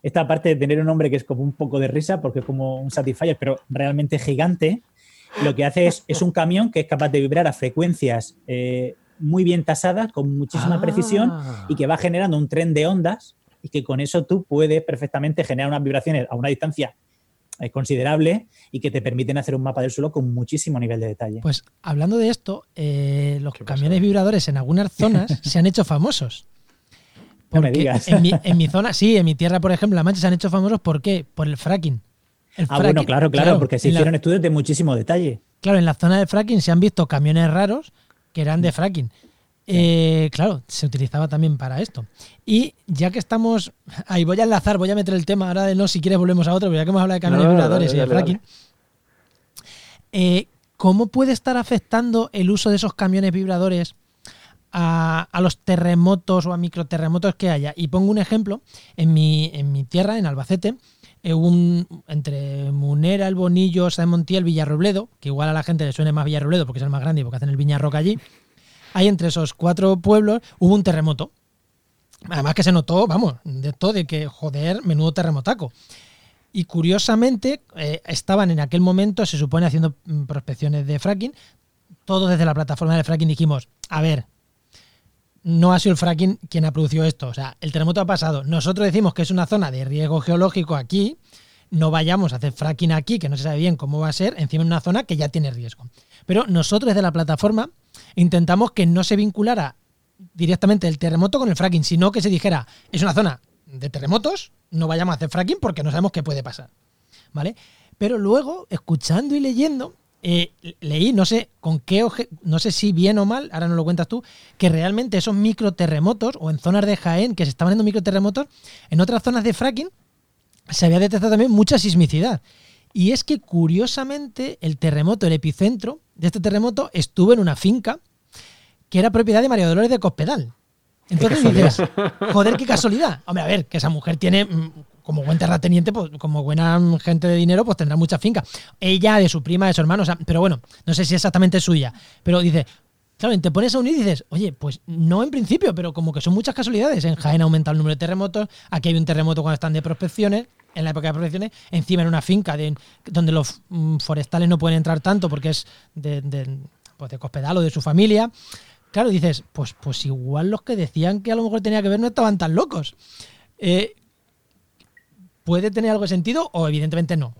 Esta aparte de tener un nombre que es como un poco de risa, porque es como un Satisfyer, pero realmente gigante, lo que hace es, es un camión que es capaz de vibrar a frecuencias eh, muy bien tasadas, con muchísima precisión, y que va generando un tren de ondas, y que con eso tú puedes perfectamente generar unas vibraciones a una distancia considerable y que te permiten hacer un mapa del suelo con muchísimo nivel de detalle. Pues hablando de esto, eh, los camiones vibradores en algunas zonas se han hecho famosos. No me digas. En mi, en mi zona, sí, en mi tierra, por ejemplo, La Mancha se han hecho famosos ¿por qué? Por el fracking. El Ah, bueno, claro, claro, porque se en la- hicieron estudios de muchísimo detalle. Claro, en la zona del fracking se han visto camiones raros que eran de fracking. Eh, claro, se utilizaba también para esto. Y ya que estamos. Ahí voy a enlazar, voy a meter el tema. Ahora de no, si quieres volvemos a otro, pero ya que hemos hablado de camiones No, vibradores dale, y de fracking. eh, ¿Cómo puede estar afectando el uso de esos camiones vibradores a, a los terremotos o a microterremotos que haya? Y pongo un ejemplo. En mi, en mi tierra, en Albacete, eh, un, entre Munera, El Bonillo, San Montiel, Villarrobledo, que igual a la gente le suene más Villarrobledo porque es el más grande y porque hacen el Viñarroca allí. Hay entre esos cuatro pueblos, hubo un terremoto. Además que se notó, vamos, de todo, de que, joder, menudo terremotaco. Y curiosamente, eh, estaban en aquel momento, se supone, haciendo mm, prospecciones de fracking. Todos desde la plataforma de fracking dijimos, a ver, no ha sido el fracking quien ha producido esto. O sea, el terremoto ha pasado. Nosotros decimos que es una zona de riesgo geológico aquí. No vayamos a hacer fracking aquí, que no se sabe bien cómo va a ser, encima en una zona que ya tiene riesgo. Pero nosotros desde la plataforma intentamos que no se vinculara directamente el terremoto con el fracking, sino que se dijera, es una zona de terremotos, no vayamos a hacer fracking porque no sabemos qué puede pasar. ¿Vale? Pero luego, escuchando y leyendo, eh, leí, no sé con qué no sé si bien o mal, ahora no lo cuentas tú, que realmente esos microterremotos, o en zonas de Jaén que se estaban haciendo microterremotos, en otras zonas de fracking se había detectado también mucha sismicidad. Y es que curiosamente el terremoto, el epicentro de este terremoto estuvo en una finca que era propiedad de María Dolores de Cospedal. Entonces dices, joder, qué casualidad. Hombre, a ver, que esa mujer tiene, mm, como buen terrateniente, pues, como buena gente de dinero, pues tendrá mucha finca. Ella, de su prima, de su hermano, o sea, pero bueno, no sé si exactamente es suya. Pero dice, claro, te pones a unir y dices, oye, pues no en principio, pero como que son muchas casualidades. En Jaén ha aumentado el número de terremotos, aquí hay un terremoto cuando están de prospecciones, en la época de prospecciones, encima en una finca de, donde los mm, forestales no pueden entrar tanto porque es de, de, pues de Cospedal o de su familia. Claro, dices, pues, pues igual los que decían que a lo mejor tenía que ver no estaban tan locos. Eh, ¿Puede tener algo de sentido o evidentemente no?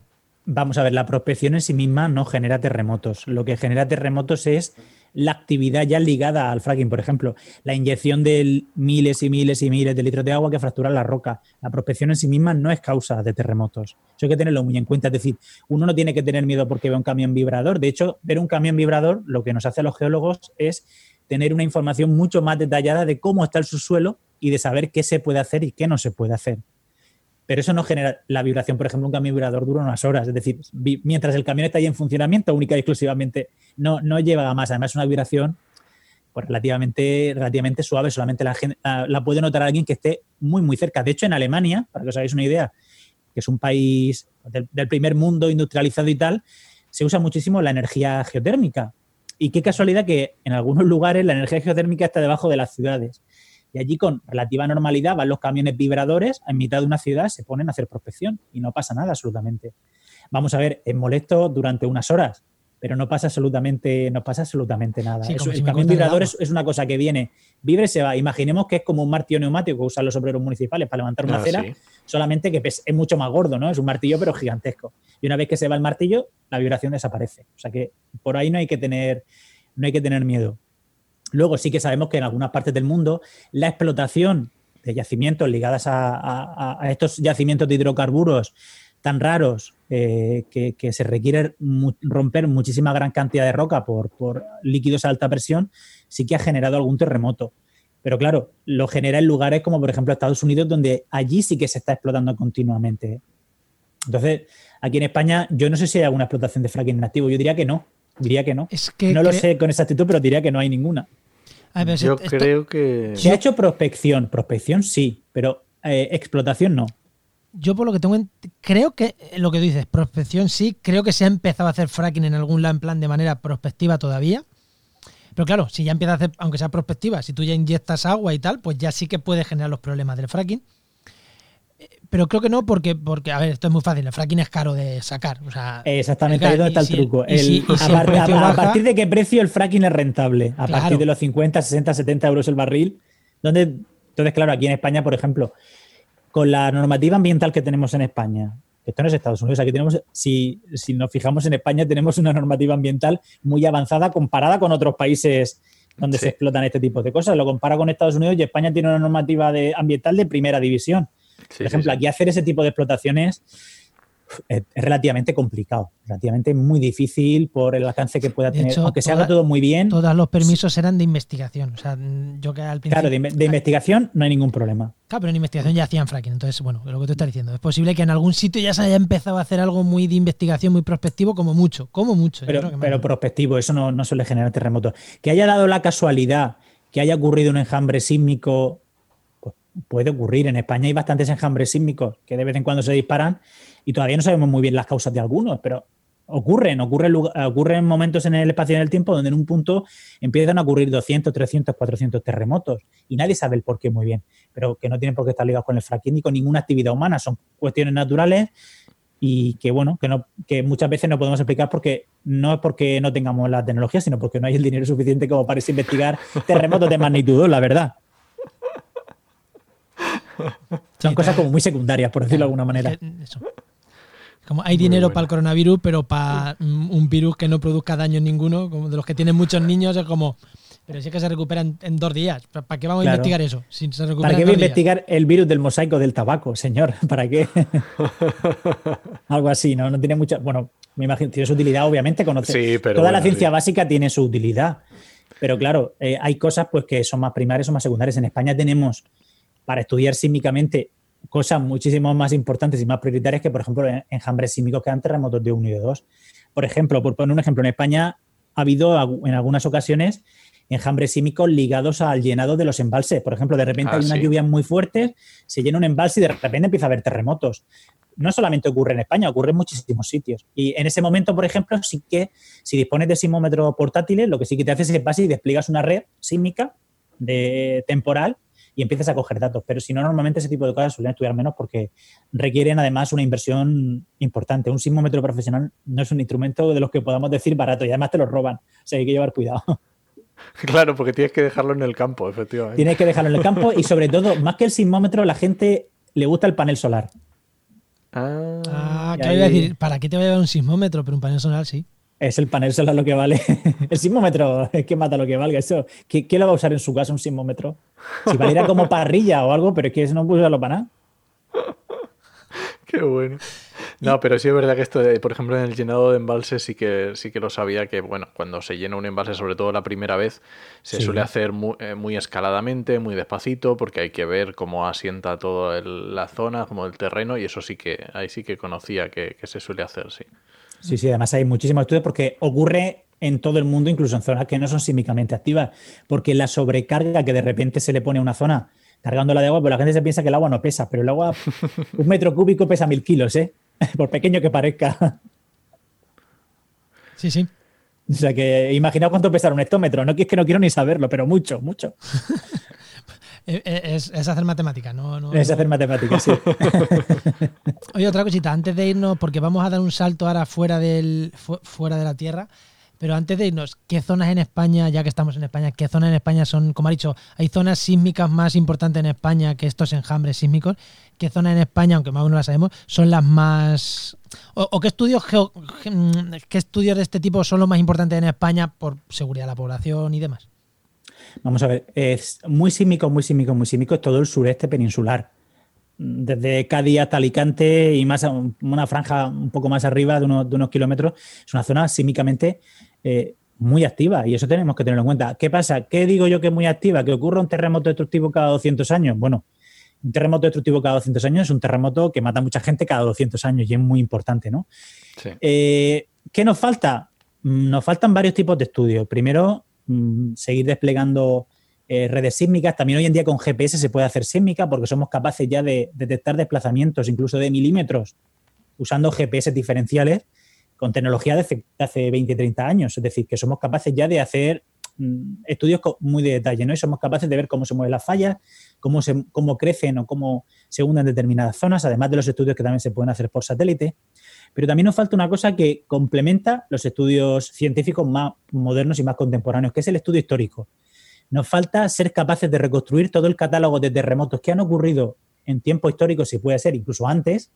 Vamos a ver, la prospección en sí misma no genera terremotos. Lo que genera terremotos es la actividad ya ligada al fracking. Por ejemplo, la inyección de miles y miles y miles de litros de agua que fracturan la roca. La prospección en sí misma no es causa de terremotos. Eso hay que tenerlo muy en cuenta. Es decir, uno no tiene que tener miedo porque ve un camión vibrador. De hecho, ver un camión vibrador lo que nos hace a los geólogos es tener una información mucho más detallada de cómo está el subsuelo y de saber qué se puede hacer y qué no se puede hacer pero eso no genera la vibración. Por ejemplo, un camión vibrador dura unas horas, es decir, mientras el camión está ahí en funcionamiento, única y exclusivamente, no, lleva a más. Además, es una vibración pues, relativamente, relativamente suave, solamente la, la puede notar alguien que esté muy, muy cerca. De hecho, en Alemania, para que os hagáis una idea, que es un país del, del primer mundo industrializado y tal, se usa muchísimo la energía geotérmica. Y qué casualidad que en algunos lugares la energía geotérmica está debajo de las ciudades. Y allí con relativa normalidad van los camiones vibradores en mitad de una ciudad, se ponen a hacer prospección y no pasa nada absolutamente. Vamos a ver, es molesto durante unas horas, pero no pasa absolutamente, no pasa absolutamente nada. Sí, Eso- como el camión vibrador es, es una cosa que viene, vibre y se va. Imaginemos que es como un martillo neumático que usan los obreros municipales para levantar una Ah, acera, sí. solamente que pes- es mucho más gordo, ¿no? Es un martillo pero gigantesco. Y una vez que se va el martillo, la vibración desaparece. O sea que por ahí no hay que tener, no hay que tener miedo. Luego sí que sabemos que en algunas partes del mundo la explotación de yacimientos ligadas a, estos yacimientos de hidrocarburos tan raros eh, que, se requiere romper muchísima gran cantidad de roca por, por líquidos a alta presión, sí que ha generado algún terremoto. Pero claro, lo genera en lugares como por ejemplo Estados Unidos, donde allí sí que se está explotando continuamente. Entonces, aquí en España, yo no sé si hay alguna explotación de fracking en. Yo diría que no. Diría que no. Es que No lo sé con exactitud, pero diría que no hay ninguna. A ver, Yo esto- creo que... Se ha hecho prospección. Prospección sí, pero eh, explotación no. yo por lo que tengo, ent- creo que eh, lo que tú dices, prospección sí, creo que se ha empezado a hacer fracking en algún lado en plan de manera prospectiva todavía. Pero claro, si ya empieza a hacer, aunque sea prospectiva, si tú ya inyectas agua y tal, pues ya sí que puede generar los problemas del fracking. Pero creo que no, porque, porque, a ver, esto es muy fácil, el fracking es caro de sacar. O sea, Exactamente, ahí donde está el si truco. El- si a, par- partir de qué precio el fracking es rentable? A Claro. partir de los 50, 60, 70 euros el barril. Donde, entonces, claro, aquí en España, por ejemplo, con la normativa ambiental que tenemos en España, esto no es Estados Unidos, aquí tenemos, si, si nos fijamos en España, tenemos una normativa ambiental muy avanzada comparada con otros países donde se explotan este tipo de cosas. Lo compara con Estados Unidos y España tiene una normativa de, ambiental de primera división. Por ejemplo, aquí hacer ese tipo de explotaciones es, relativamente complicado, relativamente muy difícil por el alcance que pueda tener, aunque se haga todo muy bien. Todos los permisos eran de investigación, o sea, yo que al Claro, de, investigación no hay ningún problema. Claro, pero en investigación ya hacían fracking, entonces, bueno, lo que tú estás diciendo, es posible que en algún sitio ya se haya empezado a hacer algo muy de investigación, muy prospectivo, como mucho, como mucho. Pero, pero prospectivo, eso no, no suele generar terremotos. Que haya dado la casualidad que haya ocurrido un enjambre sísmico puede ocurrir. En España hay bastantes enjambres sísmicos que de vez en cuando se disparan y todavía no sabemos muy bien las causas de algunos, pero ocurren, ocurren, ocurren momentos en el espacio y en el tiempo donde en un punto empiezan a ocurrir 200, 300, 400 terremotos y nadie sabe el por qué muy bien, pero que no tienen por qué estar ligados con el fracking ni con ninguna actividad humana, son cuestiones naturales y que bueno, que, no, que muchas veces no podemos explicar porque no es porque no tengamos la tecnología, sino porque no hay el dinero suficiente como para investigar terremotos de magnitud, la verdad. Son cosas como muy secundarias, por decirlo de alguna manera. Como hay dinero para el coronavirus, pero para un virus que no produzca daño ninguno, como de los que tienen muchos niños, es como. Pero si es que se recupera en, dos días. ¿Para qué vamos a investigar eso? ¿Para qué voy a investigar el virus del mosaico del tabaco, señor? ¿Para qué? Algo así, ¿no? No tiene mucha. Bueno, me imagino, tiene su utilidad, obviamente. Conoce, sí, pero toda la ciencia básica tiene su utilidad. Pero claro, eh, hay cosas pues que son más primarias o más secundarias. En España tenemos, para estudiar sísmicamente, cosas muchísimo más importantes y más prioritarias que, por ejemplo, enjambres sísmicos que dan terremotos de 1 y de 2. Por ejemplo, por poner un ejemplo, en España ha habido en algunas ocasiones enjambres sísmicos ligados al llenado de los embalses. Por ejemplo, de repente ah, hay unas lluvias muy fuertes, se llena un embalse y de repente empieza a haber terremotos. No solamente ocurre en España, ocurre en muchísimos sitios. Y en ese momento, por ejemplo, sí que si dispones de sismómetros portátiles, lo que sí que te haces es vas y despliegas una red sísmica de temporal y empiezas a coger datos. Pero si no, normalmente ese tipo de cosas suelen estudiar menos porque requieren además una inversión importante. Un sismómetro profesional no es un instrumento de los que podamos decir barato y además te lo roban. O sea, hay que llevar cuidado. Claro, porque tienes que dejarlo en el campo, efectivamente. Tienes que dejarlo en el campo y sobre todo, más que el sismómetro, la gente le gusta el panel solar. Ah, ah ¿qué voy a decir? ¿Para qué te va a llevar un sismómetro? Pero un panel solar sí. Es el panel solar lo que vale. El sismómetro es que mata lo que valga. Eso, ¿qué, lo va a usar en su casa un sismómetro? Si valiera como parrilla o algo, pero es que eso no puede usarlo para nada. Qué bueno. No, pero sí es verdad que esto, por ejemplo, en el llenado de embalses sí que sí que lo sabía que, bueno, cuando se llena un embalse, sobre todo la primera vez, se suele hacer eh, muy, escaladamente, muy despacito, porque hay que ver cómo asienta toda la zona, como el terreno, y eso sí que, ahí sí que conocía que, que se suele hacer, sí. Sí, sí, además hay muchísimos estudios porque ocurre en todo el mundo, incluso en zonas que no son sísmicamente activas, porque la sobrecarga que de repente se le pone a una zona cargándola de agua, pues la gente se piensa que el agua no pesa, pero el agua, un metro cúbico pesa mil kilos, ¿eh? por pequeño que parezca. Sí, sí. O sea que imagina cuánto pesará un hectómetro, no es que no quiero ni saberlo, pero mucho, mucho. Eh, eh, es, hacer matemática, ¿no? es hacer matemática, sí. Oye, otra cosita, antes de irnos, porque vamos a dar un salto ahora fuera, del, fuera de la Tierra, pero antes de irnos, ¿qué zonas en España, ya que estamos en España, qué zonas en España son, como ha dicho, hay zonas sísmicas más importantes en España que estos enjambres sísmicos? ¿Qué zonas en España, aunque más o menos las sabemos, son las más... o, qué, estudios qué estudios de este tipo son los más importantes en España por seguridad de la población y demás? Vamos a ver, es muy sísmico, muy sísmico, muy sísmico, es todo el sureste peninsular. Desde Cádiz hasta Alicante y más una franja un poco más arriba de unos, de unos kilómetros, es una zona sísmicamente eh, muy activa y eso tenemos que tenerlo en cuenta. ¿Qué pasa? ¿Qué digo yo que es muy activa? ¿Que ocurra un terremoto destructivo cada 200 años? Bueno, un terremoto destructivo cada 200 años es un terremoto que mata a mucha gente cada 200 años y es muy importante, ¿no? Eh, ¿Qué nos falta? Nos faltan varios tipos de estudios. Primero, Mm, seguir desplegando eh, redes sísmicas. También hoy en día con GPS se puede hacer sísmica porque somos capaces ya de, detectar desplazamientos incluso de milímetros usando GPS diferenciales con tecnología de hace 20, 30 años. Es decir, que somos capaces ya de hacer mm, estudios muy de detalle, ¿no? Y somos capaces de ver cómo se mueven las fallas, cómo, se, cómo crecen o cómo se hunden determinadas zonas, además de los estudios que también se pueden hacer por satélite. Pero también nos falta una cosa que complementa los estudios científicos más modernos y más contemporáneos, que es el estudio histórico. Nos falta ser capaces de reconstruir todo el catálogo de terremotos que han ocurrido en tiempo histórico, si puede ser, incluso antes,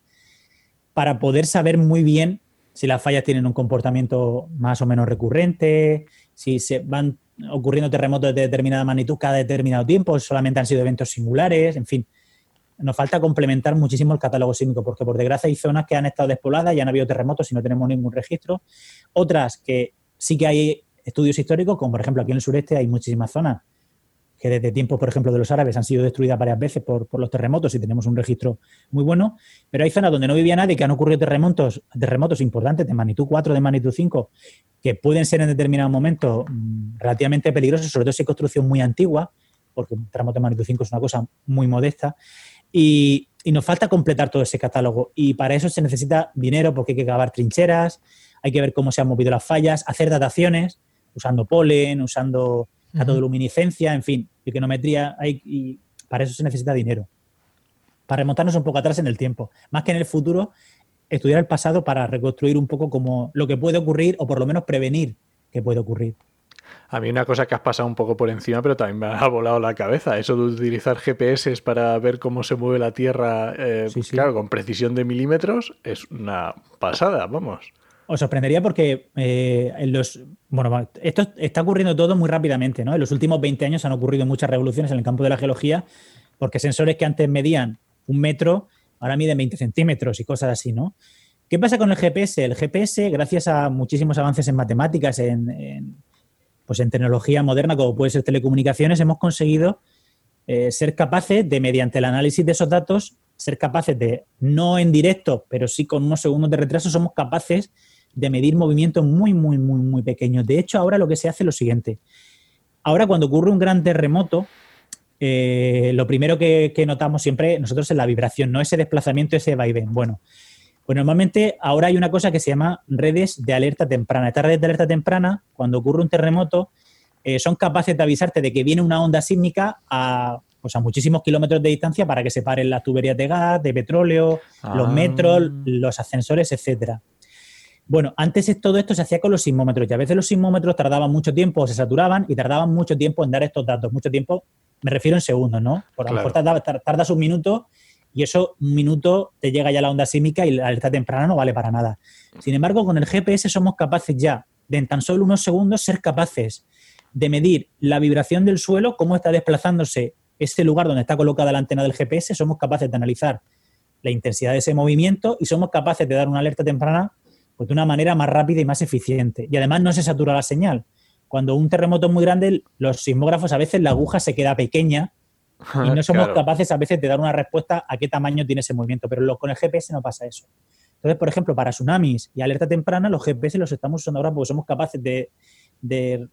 para poder saber muy bien si las fallas tienen un comportamiento más o menos recurrente, si se van ocurriendo terremotos de determinada magnitud cada determinado tiempo, solamente han sido eventos singulares, en fin. Nos falta complementar muchísimo el catálogo sísmico, porque por desgracia hay zonas que han estado despobladas y han habido terremotos y no tenemos ningún registro. Otras que sí que hay estudios históricos, como por ejemplo aquí en el sureste hay muchísimas zonas que desde tiempos, por ejemplo, de los árabes han sido destruidas varias veces por, los terremotos y tenemos un registro muy bueno, pero hay zonas donde no vivía nadie, que han ocurrido terremotos, terremotos importantes de magnitud 4, de magnitud 5, que pueden ser en determinado momento mm, relativamente peligrosos, sobre todo si hay construcción muy antigua, porque un terremoto de magnitud 5 es una cosa muy modesta, y, y nos falta completar todo ese catálogo. Y para eso se necesita dinero, porque hay que cavar trincheras, hay que ver cómo se han movido las fallas, hacer dataciones, usando polen, usando luminiscencia, en fin, econometría, hay, y para eso se necesita dinero. Para remontarnos un poco atrás en el tiempo, más que en el futuro, estudiar el pasado para reconstruir un poco como lo que puede ocurrir o por lo menos prevenir que puede ocurrir. A mí una cosa que has pasado un poco por encima, pero también me ha volado la cabeza, eso de utilizar GPS para ver cómo se mueve la Tierra, eh, claro, con precisión de milímetros, es una pasada, vamos. Os sorprendería porque eh, en los. Bueno, esto está ocurriendo todo muy rápidamente, ¿no? En los últimos 20 años han ocurrido muchas revoluciones en el campo de la geología, porque sensores que antes medían un metro, ahora miden 20 centímetros y cosas así, ¿no? ¿Qué pasa con el GPS? El GPS, gracias a muchísimos avances en matemáticas, en, pues en tecnología moderna, como puede ser telecomunicaciones, hemos conseguido eh, ser capaces de, mediante el análisis de esos datos, ser capaces de, no en directo, pero sí con unos segundos de retraso, somos capaces de medir movimientos muy, muy, muy, muy pequeños. De hecho, ahora lo que se hace es lo siguiente. Ahora, cuando ocurre un gran terremoto, eh, lo primero que, notamos siempre nosotros es la vibración, no ese desplazamiento, ese vaivén. Bueno, pues normalmente ahora hay una cosa que se llama redes de alerta temprana. Estas redes de alerta temprana, cuando ocurre un terremoto, eh, son capaces de avisarte de que viene una onda sísmica a, pues a muchísimos kilómetros de distancia para que se paren las tuberías de gas, de petróleo, los ah. metros, los ascensores, etcétera. Bueno, antes todo esto se hacía con los sismómetros y a veces los sismómetros tardaban mucho tiempo, se saturaban y tardaban mucho tiempo en dar estos datos. Mucho tiempo, me refiero en segundos, ¿no? Por lo mejor tardas, un minuto y eso, un minuto, te llega ya la onda sísmica y la alerta temprana no vale para nada. Sin embargo, con el GPS somos capaces ya de en tan solo unos segundos ser capaces de medir la vibración del suelo, cómo está desplazándose este lugar donde está colocada la antena del GPS, somos capaces de analizar la intensidad de ese movimiento y somos capaces de dar una alerta temprana pues de una manera más rápida y más eficiente. Y además no se satura la señal. Cuando un terremoto es muy grande, los sismógrafos a veces la aguja se queda pequeña y no somos capaces a veces de dar una respuesta a qué tamaño tiene ese movimiento, pero con el GPS no pasa eso. Entonces, por ejemplo, para tsunamis y alerta temprana, los GPS los estamos usando ahora porque somos capaces de, de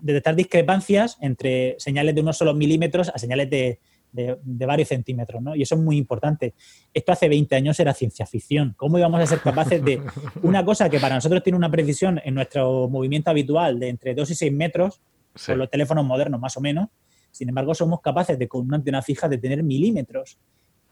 detectar discrepancias entre señales de unos solos milímetros a señales de, de, varios centímetros, ¿no? Y eso es muy importante. Esto hace 20 años era ciencia ficción. ¿Cómo íbamos a ser capaces de una cosa que para nosotros tiene una precisión en nuestro movimiento habitual de entre 2 y 6 metros, con los teléfonos modernos más o menos, sin embargo somos capaces de con una antena fija de tener milímetros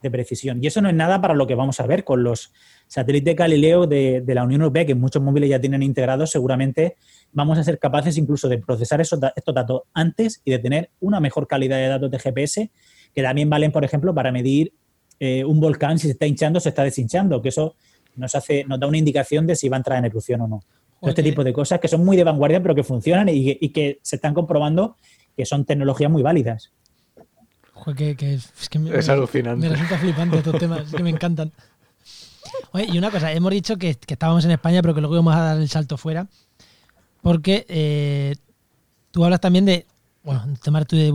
de precisión. Y eso no es nada para lo que vamos a ver con los satélites Galileo de, de la Unión Europea, que muchos móviles ya tienen integrados, seguramente vamos a ser capaces incluso de procesar esos, estos datos antes y de tener una mejor calidad de datos de GPS que también valen, por ejemplo, para medir eh, un volcán si se está hinchando o se está deshinchando, que eso nos hace, nos da una indicación de si va a entrar en erupción o no. Este tipo de cosas que son muy de vanguardia, pero que funcionan y, que se están comprobando que son tecnologías muy válidas. es, me, alucinante. Me resulta flipante estos temas, que me encantan. Oye, y una cosa, hemos dicho que, estábamos en España, pero que luego íbamos a dar el salto fuera, porque eh, tú hablas también de bueno, temas de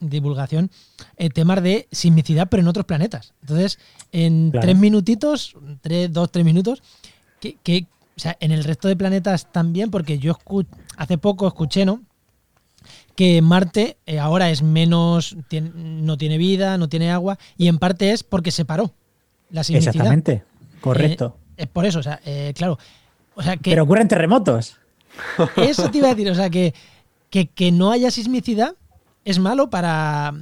divulgación, eh, temas de sismicidad, pero en otros planetas. Entonces, en tres minutitos, tres, dos, tres minutos, que, o sea, en el resto de planetas también, porque yo hace poco escuché, ¿no? Que Marte eh, ahora es menos, no tiene vida, no tiene agua, y en parte es porque se paró la sismicidad. Exactamente, correcto. Eh, es por eso, o sea, claro. O sea, que, pero ocurren terremotos. Eso te iba a decir, o sea, que que, no haya sismicidad es malo para,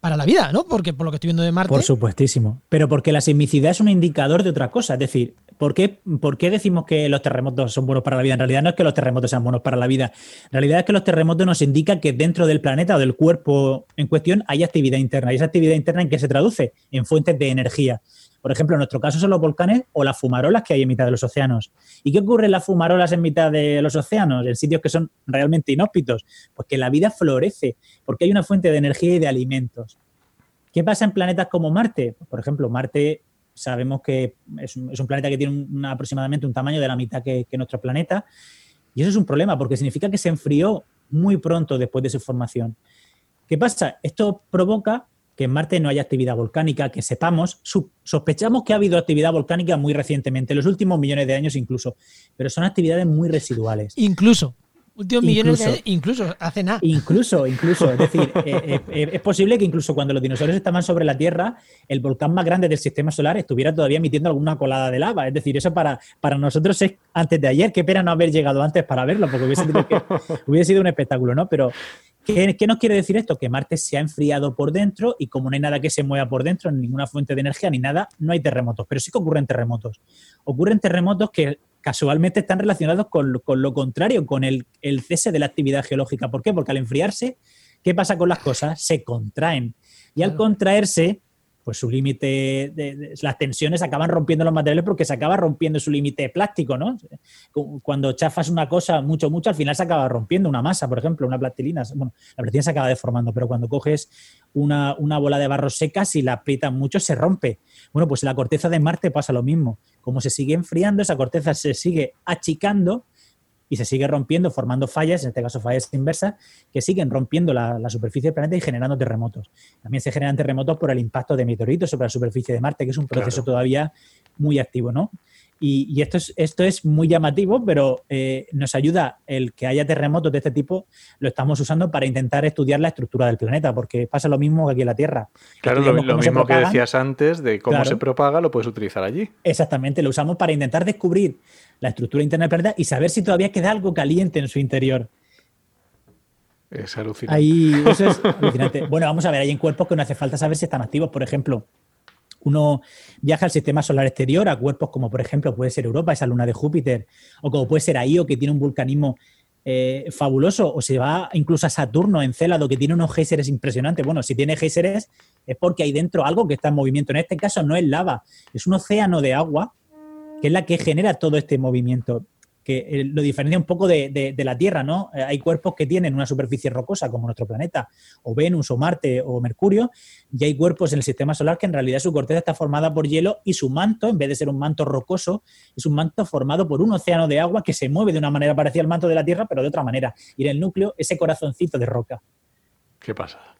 para la vida, ¿no? Porque por lo que estoy viendo de Marte. Por supuestísimo. Pero porque la sismicidad es un indicador de otra cosa. Es decir, ¿por qué, ¿por qué decimos que los terremotos son buenos para la vida? En realidad no es que los terremotos sean buenos para la vida. En realidad es que los terremotos nos indican que dentro del planeta o del cuerpo en cuestión hay actividad interna. ¿Y esa actividad interna en qué se traduce? En fuentes de energía. Por ejemplo, en nuestro caso son los volcanes o las fumarolas que hay en mitad de los océanos. ¿Y qué ocurre en las fumarolas en mitad de los océanos, en sitios que son realmente inhóspitos? Pues que la vida florece, porque hay una fuente de energía y de alimentos. ¿Qué pasa en planetas como Marte? Por ejemplo, Marte sabemos que es un, planeta que tiene aproximadamente un tamaño de la mitad que, nuestro planeta. Y eso es un problema porque significa que se enfrió muy pronto después de su formación. ¿Qué pasa? Esto provoca que en Marte no haya actividad volcánica, que sepamos, sospechamos que ha habido actividad volcánica muy recientemente, en los últimos millones de años incluso, pero son actividades muy residuales. Incluso. Últimos millones de incluso hace nada. Incluso, incluso. Es decir, eh, eh, eh, es posible que incluso cuando los dinosaurios estaban sobre la Tierra, el volcán más grande del sistema solar estuviera todavía emitiendo alguna colada de lava. Es decir, eso para, para nosotros es antes de ayer. Qué pena no haber llegado antes para verlo, porque hubiese, hubiese sido un espectáculo, ¿no? Pero ¿Qué, nos quiere decir esto? Que Marte se ha enfriado por dentro y como no hay nada que se mueva por dentro, ninguna fuente de energía ni nada, no hay terremotos. Pero sí que ocurren terremotos. Ocurren terremotos que casualmente están relacionados con, lo contrario, con el, el, cese de la actividad geológica. ¿Por qué? Porque al enfriarse, ¿qué pasa con las cosas? Se contraen. Y al contraerse, pues su límite, de, las tensiones acaban rompiendo los materiales porque se acaba rompiendo su límite plástico, ¿no? Cuando chafas una cosa mucho, mucho, al final se acaba rompiendo una masa, por ejemplo, una plastilina. Bueno, la plastilina se acaba deformando, pero cuando coges una, una bola de barro seca, si la aprietas mucho, se rompe. Bueno, pues en la corteza de Marte pasa lo mismo. Como se sigue enfriando, esa corteza se sigue achicando y se sigue rompiendo, formando fallas, en este caso fallas inversas, que siguen rompiendo la, superficie del planeta y generando terremotos. También se generan terremotos por el impacto de meteoritos sobre la superficie de Marte, que es un proceso todavía muy activo, ¿no? Y, esto, es, esto es muy llamativo, pero eh, nos ayuda el que haya terremotos de este tipo, lo estamos usando para intentar estudiar la estructura del planeta, porque pasa lo mismo que aquí en la Tierra. Claro, lo, mismo que decías antes de cómo se propaga, lo puedes utilizar allí. Exactamente, lo usamos para intentar descubrir la estructura interna del planeta y saber si todavía queda algo caliente en su interior. Es alucinante. Ahí, eso es alucinante. Bueno, vamos a ver, hay en cuerpos que no hace falta saber si están activos. Por ejemplo, uno viaja al sistema solar exterior a cuerpos como, por ejemplo, puede ser Europa, esa luna de Júpiter, o como puede ser Io, que tiene un vulcanismo eh, fabuloso, o se va incluso a Saturno, en Célado, que tiene unos géiseres impresionantes. Bueno, si tiene géiseres es porque hay dentro algo que está en movimiento. En este caso no es lava, es un océano de agua que es la que genera todo este movimiento, que eh, lo diferencia un poco de, la Tierra, ¿no? Eh, hay cuerpos que tienen una superficie rocosa, como nuestro planeta, o Venus, o Marte, o Mercurio, y hay cuerpos en el sistema solar que en realidad su corteza está formada por hielo y su manto, en vez de ser un manto rocoso, es un manto formado por un océano de agua que se mueve de una manera parecida al manto de la Tierra, pero de otra manera. Y en el núcleo, ese corazoncito de roca. ¿Qué pasa?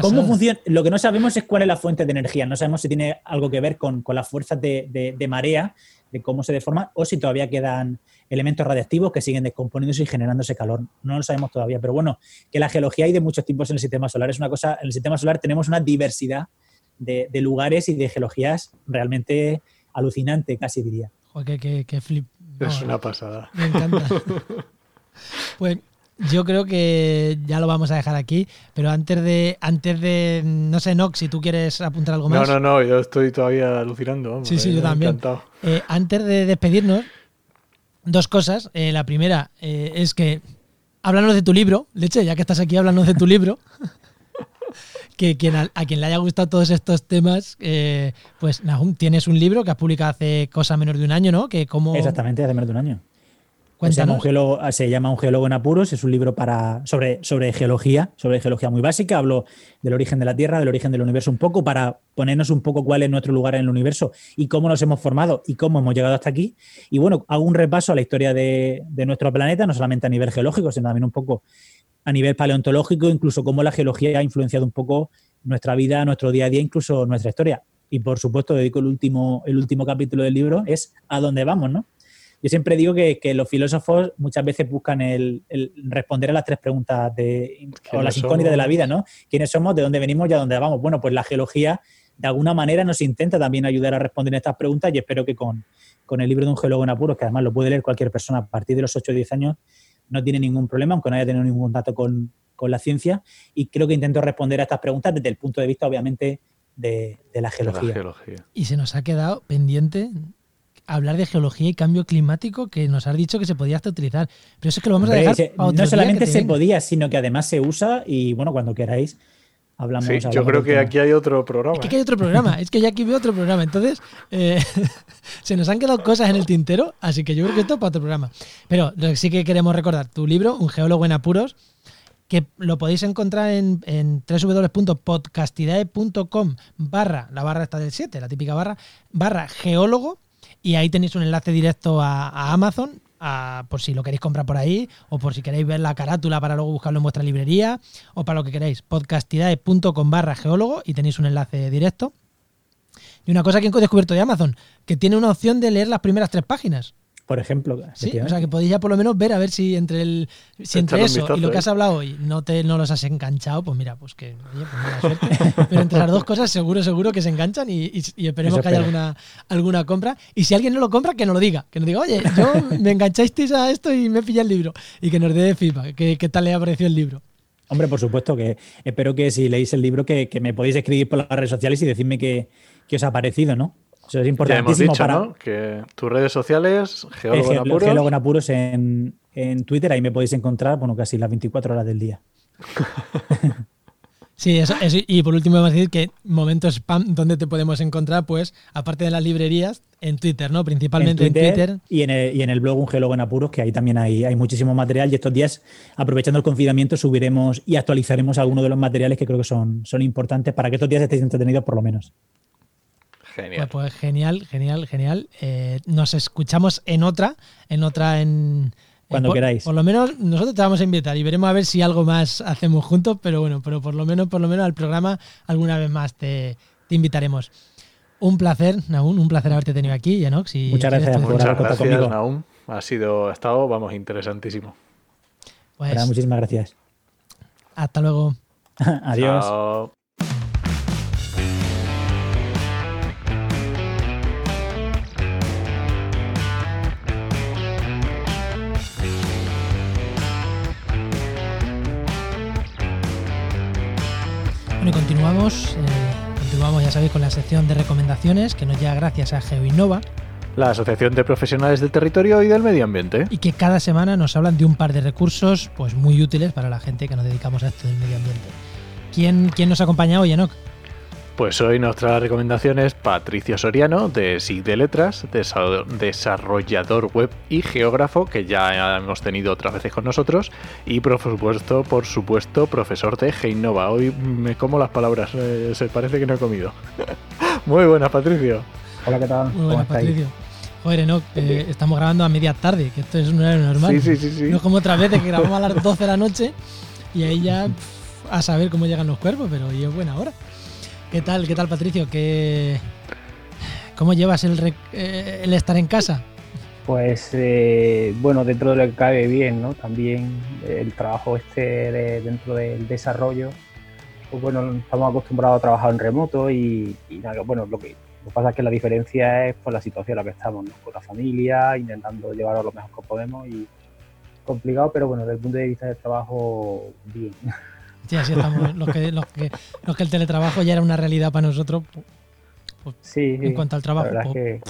¿Cómo funciona? Lo que no sabemos es cuál es la fuente de energía. No sabemos si tiene algo que ver con, las fuerzas de, marea, de cómo se deforma, o si todavía quedan elementos radiactivos que siguen descomponiéndose y generándose calor. No lo sabemos todavía. Pero bueno, que la geología hay de muchos tipos en el sistema solar. Es una cosa, en el sistema solar tenemos una diversidad de, lugares y de geologías realmente alucinante, casi diría. Joder, qué, flip. es una pasada. Me encanta. pues yo creo que ya lo vamos a dejar aquí, pero antes de, antes de, no sé, Nox, si tú quieres apuntar algo más. No, no, no, yo estoy todavía alucinando. sí, sí, yo también. Eh, antes de despedirnos, dos cosas. Eh, la primera eh, es que háblanos de tu libro, Leche, ya que estás aquí, háblanos de tu libro. que quien a, quien le haya gustado todos estos temas, pues Nahum, tienes un libro que has publicado hace cosa menos de un año, ¿no? Que como... Exactamente, hace menos de un año. Se llama, un geólogo, se llama, un geólogo, en apuros, es un libro para, sobre, sobre geología, sobre geología muy básica. Hablo del origen de la Tierra, del origen del universo un poco, para ponernos un poco cuál es nuestro lugar en el universo y cómo nos hemos formado y cómo hemos llegado hasta aquí. Y bueno, hago un repaso a la historia de, de nuestro planeta, no solamente a nivel geológico, sino también un poco a nivel paleontológico, incluso cómo la geología ha influenciado un poco nuestra vida, nuestro día a día, incluso nuestra historia. Y por supuesto, dedico el último, el último capítulo del libro, es a dónde vamos, ¿no? Yo siempre digo que, los filósofos muchas veces buscan el, responder a las tres preguntas de, o las incógnitas de la vida, ¿no? ¿Quiénes somos? ¿De dónde venimos y a dónde vamos? Bueno, pues la geología de alguna manera nos intenta también ayudar a responder estas preguntas y espero que con, el libro de un geólogo en apuros, que además lo puede leer cualquier persona a partir de los 8 o 10 años, no tiene ningún problema, aunque no haya tenido ningún contacto con, la ciencia. Y creo que intento responder a estas preguntas desde el punto de vista, obviamente, de, la, geología. Y se nos ha quedado pendiente hablar de geología y cambio climático que nos has dicho que se podía hasta utilizar. Pero eso es que lo vamos a dejar se- para otro no solamente se venga. podía, sino que además se usa y bueno, cuando queráis hablamos. Sí, hablamos yo creo que tema. aquí hay otro programa. Es que ¿eh? aquí hay otro programa, es que ya aquí veo otro programa. Entonces, eh, se nos han quedado cosas en el tintero, así que yo creo que esto es para otro programa. Pero lo que sí que queremos recordar, tu libro, Un geólogo en apuros, que lo podéis encontrar en, en www.podcastidae.com barra, la barra está del 7, la típica barra, barra geólogo, y ahí tenéis un enlace directo a, Amazon, a- por si lo queréis comprar por ahí, o por si queréis ver la carátula para luego buscarlo en vuestra librería, o para lo que queráis, podcastidae.com barra geólogo, y tenéis un enlace directo. Y una cosa que he descubierto de Amazon, que tiene una opción de leer las primeras tres páginas. Por ejemplo, Sí, o sea que podéis ya por lo menos ver a ver si entre el si entre eso y lo que has hablado hoy no te no los has enganchado, pues mira, pues que oye, pues mala suerte. Pero entre las dos cosas seguro seguro que se enganchan y, y- y esperemos Eso que haya alguna alguna compra y si alguien no lo compra que nos lo diga, que nos diga, "Oye, yo me enganchasteis a esto y me pillé el libro" y que nos dé feedback, que qué tal le ha parecido el libro. Hombre, por supuesto que espero que si leéis el libro que, que me podéis escribir por las redes sociales y decirme qué, qué os ha parecido, ¿no? Eso es Ya hemos importantísimo dicho, para ¿no? Que tus redes sociales, Geólogo en Apuros. Geólogo en Apuros en, en Twitter, ahí me podéis encontrar, bueno, casi las 24 horas del día. Sí, eso, eso- y por último vamos a decir que momento spam donde te podemos encontrar pues aparte de las librerías en Twitter, ¿no? Principalmente en Twitter. Y, en el, y en el blog Un Geólogo en Apuros, que ahí también hay, hay muchísimo material. Y estos días, aprovechando el confinamiento, subiremos y actualizaremos algunos de los materiales que creo que son, son importantes para que estos días estéis entretenidos por lo menos. Genial. Pues, pues genial, genial, genial. Eh, nos escuchamos en otra, en otra en... Cuando por- queráis. Por lo menos nosotros te vamos a invitar y veremos a ver si algo más hacemos juntos, pero bueno, pero por lo menos, por lo menos al programa alguna vez más te, te invitaremos. Un placer, Naún, un placer haberte tenido aquí, Enox. y Muchas gracias por haber Muchas contado gracias, conmigo. Naum. Ha sido, ha estado, vamos, interesantísimo. Pues, Nada, muchísimas gracias. hasta luego. Adiós. Chao. Bueno, y continuamos, eh, continuamos, ya sabéis, con la sección de recomendaciones que nos llega gracias a GeoInnova La Asociación de Profesionales del Territorio y del Medio Ambiente. y que cada semana nos hablan de un par de recursos pues muy útiles para la gente que nos dedicamos a esto del medio ambiente. ¿Quién, quién nos acompaña hoy, Enoch? Pues hoy nuestra recomendación es Patricio Soriano, de SIG de Letras, desa- desarrollador web y geógrafo, que ya hemos tenido otras veces con nosotros, y por supuesto, por supuesto, profesor de Geinova. Hoy me como las palabras, eh, se parece que no he comido. Muy buenas, Patricio. Hola, ¿qué tal? Muy ¿Cómo buenas? Patricio. Joder, Enoch, eh, estamos grabando a media tarde, que esto es un horario normal. Sí, sí, sí, sí. No es como otras veces que grabamos a las 12 de la noche y ahí ya a saber cómo llegan los cuerpos, pero hoy es buena hora. ¿Qué tal, qué tal, Patricio? ¿Qué, ¿Cómo llevas el, eh, el estar en casa? Pues eh, bueno, dentro de lo que cabe bien, ¿no? También el trabajo este de- dentro del desarrollo, pues bueno, estamos acostumbrados a trabajar en remoto y, y nada, bueno, lo que, lo pasa es que la diferencia es por la situación en la que estamos, ¿no? Con la familia, intentando llevarlo lo mejor que podemos y complicado, pero bueno, desde el punto de vista del trabajo, bien. Sí, así estamos. Los que, los, que, los que el teletrabajo ya era una realidad para nosotros, pu- Sí, sí. en cuanto al trabajo. La pues,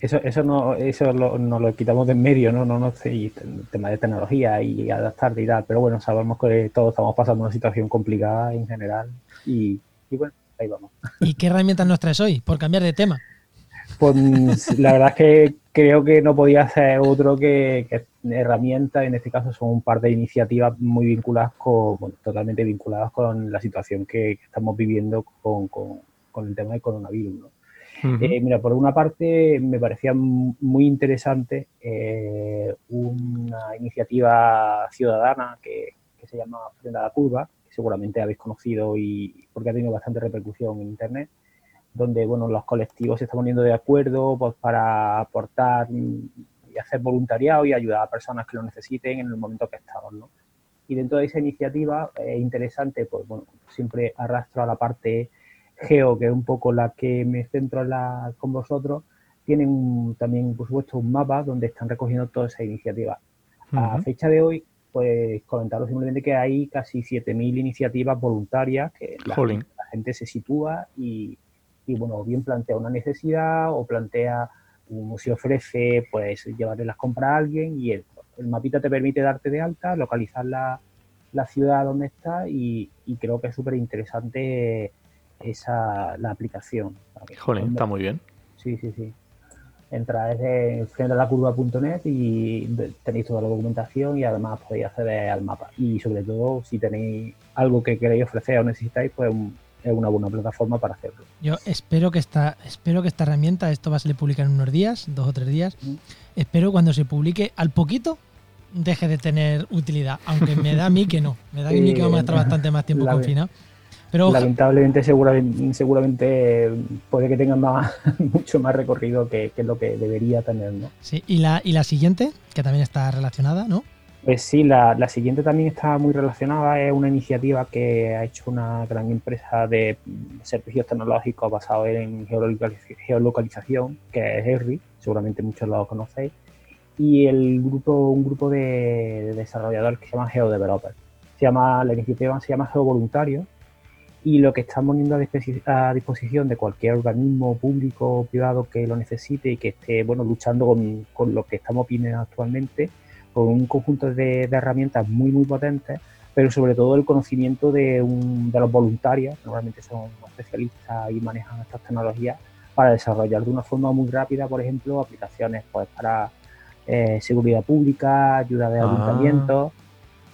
eso, eso no, eso lo, nos lo quitamos de en medio, ¿no? No, no sé, y el tema de tecnología y adaptarte y tal, pero bueno, sabemos que todos estamos pasando una situación complicada en general y, y bueno, ahí vamos. ¿Y qué herramientas nos traes hoy? Por cambiar de tema. Pues la verdad es que creo que no podía ser otro que, que herramientas, en este caso son un par de iniciativas muy vinculadas con, bueno, totalmente vinculadas con la situación que, que estamos viviendo con, con, con el tema del coronavirus. Eh, mira, por una parte me parecía muy interesante eh, una iniciativa ciudadana que, que se llama Frena a la Curva, que seguramente habéis conocido y porque ha tenido bastante repercusión en Internet, donde bueno, los colectivos se están poniendo de acuerdo pues, para aportar y hacer voluntariado y ayudar a personas que lo necesiten en el momento que estamos. ¿no? Y dentro de esa iniciativa es interesante, pues bueno, siempre arrastro a la parte Geo, que es un poco la que me centro en la- con vosotros, tienen un- también, por supuesto, un mapa donde están recogiendo todas esas iniciativas. A fecha de hoy, pues comentaros simplemente que hay casi 7.000 iniciativas voluntarias que la, Jolín. la gente se sitúa y, y, bueno, bien plantea una necesidad o plantea uno se ofrece pues llevarle las compras a alguien y el, el mapita te permite darte de alta, localizar la, la ciudad donde está y, y creo que es súper interesante esa la aplicación. Jolín, está muy bien. Sí, sí, sí. Entráis en frenolacurva.net y tenéis toda la documentación y además podéis acceder al mapa. Y sobre todo, si tenéis algo que queréis ofrecer o necesitáis, pues es una buena plataforma para hacerlo. Yo espero que esta, espero que esta herramienta, esto va a salir publicar en unos días, dos o tres días. Mm. Espero cuando se publique al poquito deje de tener utilidad, aunque me da a mí que no. Me da a mí que vamos a estar bastante más tiempo confinado. Pero Lamentablemente, seguramente, seguramente puede que tenga más, mucho más recorrido que, que, lo que debería tener, ¿no? Sí, y la, y la siguiente, que también está relacionada, ¿no? Pues sí, la, la, siguiente también está muy relacionada. Es una iniciativa que ha hecho una gran empresa de servicios tecnológicos basados en geolocalización, que es ERRI. Seguramente muchos lo conocéis. Y el grupo, un grupo de, desarrolladores que se llama GeoDeveloper. Se llama, la iniciativa se llama GeoVoluntario y lo que están poniendo a disposición de cualquier organismo público o privado que lo necesite y que esté bueno luchando con, con lo que estamos viviendo actualmente, con un conjunto de, herramientas muy muy potentes, pero sobre todo el conocimiento de, un, de los voluntarios, normalmente son especialistas y manejan estas tecnologías, para desarrollar de una forma muy rápida, por ejemplo, aplicaciones pues, para eh, seguridad pública, ayuda de ah. ayuntamientos.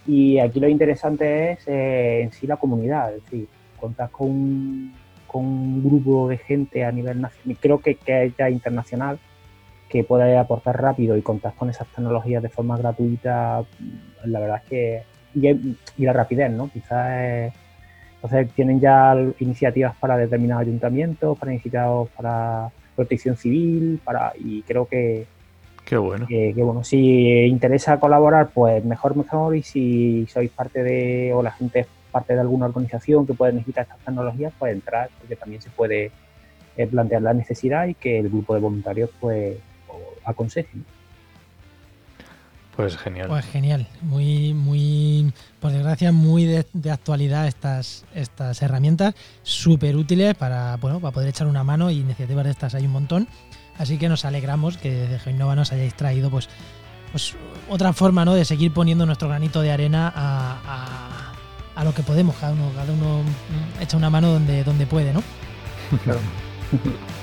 Y aquí lo interesante es eh, en sí la comunidad, es decir, contar con, con un grupo de gente a nivel nacional, creo que, que es ya internacional, que pueda aportar rápido y contar con esas tecnologías de forma gratuita, la verdad es que. Y, la rapidez, ¿no? Quizás. entonces tienen ya iniciativas para determinados ayuntamientos, para iniciativas para protección civil, para y creo que. Qué bueno. Que, que, bueno, si interesa colaborar, pues mejor, mejor. Y si sois parte de, o la gente parte de alguna organización que pueda necesitar estas tecnologías, puede entrar, porque también se puede eh, plantear la necesidad y que el grupo de voluntarios pues aconseje. Pues genial. Pues genial, muy, muy, por desgracia, muy de, actualidad estas, estas herramientas, súper útiles para, bueno, para poder echar una mano y iniciativas de estas hay un montón. Así que nos alegramos que desde GeoInnova nos hayáis traído pues, pues otra forma ¿no? de seguir poniendo nuestro granito de arena a a lo que podemos, cada uno, cada uno echa una mano donde, donde puede, ¿no?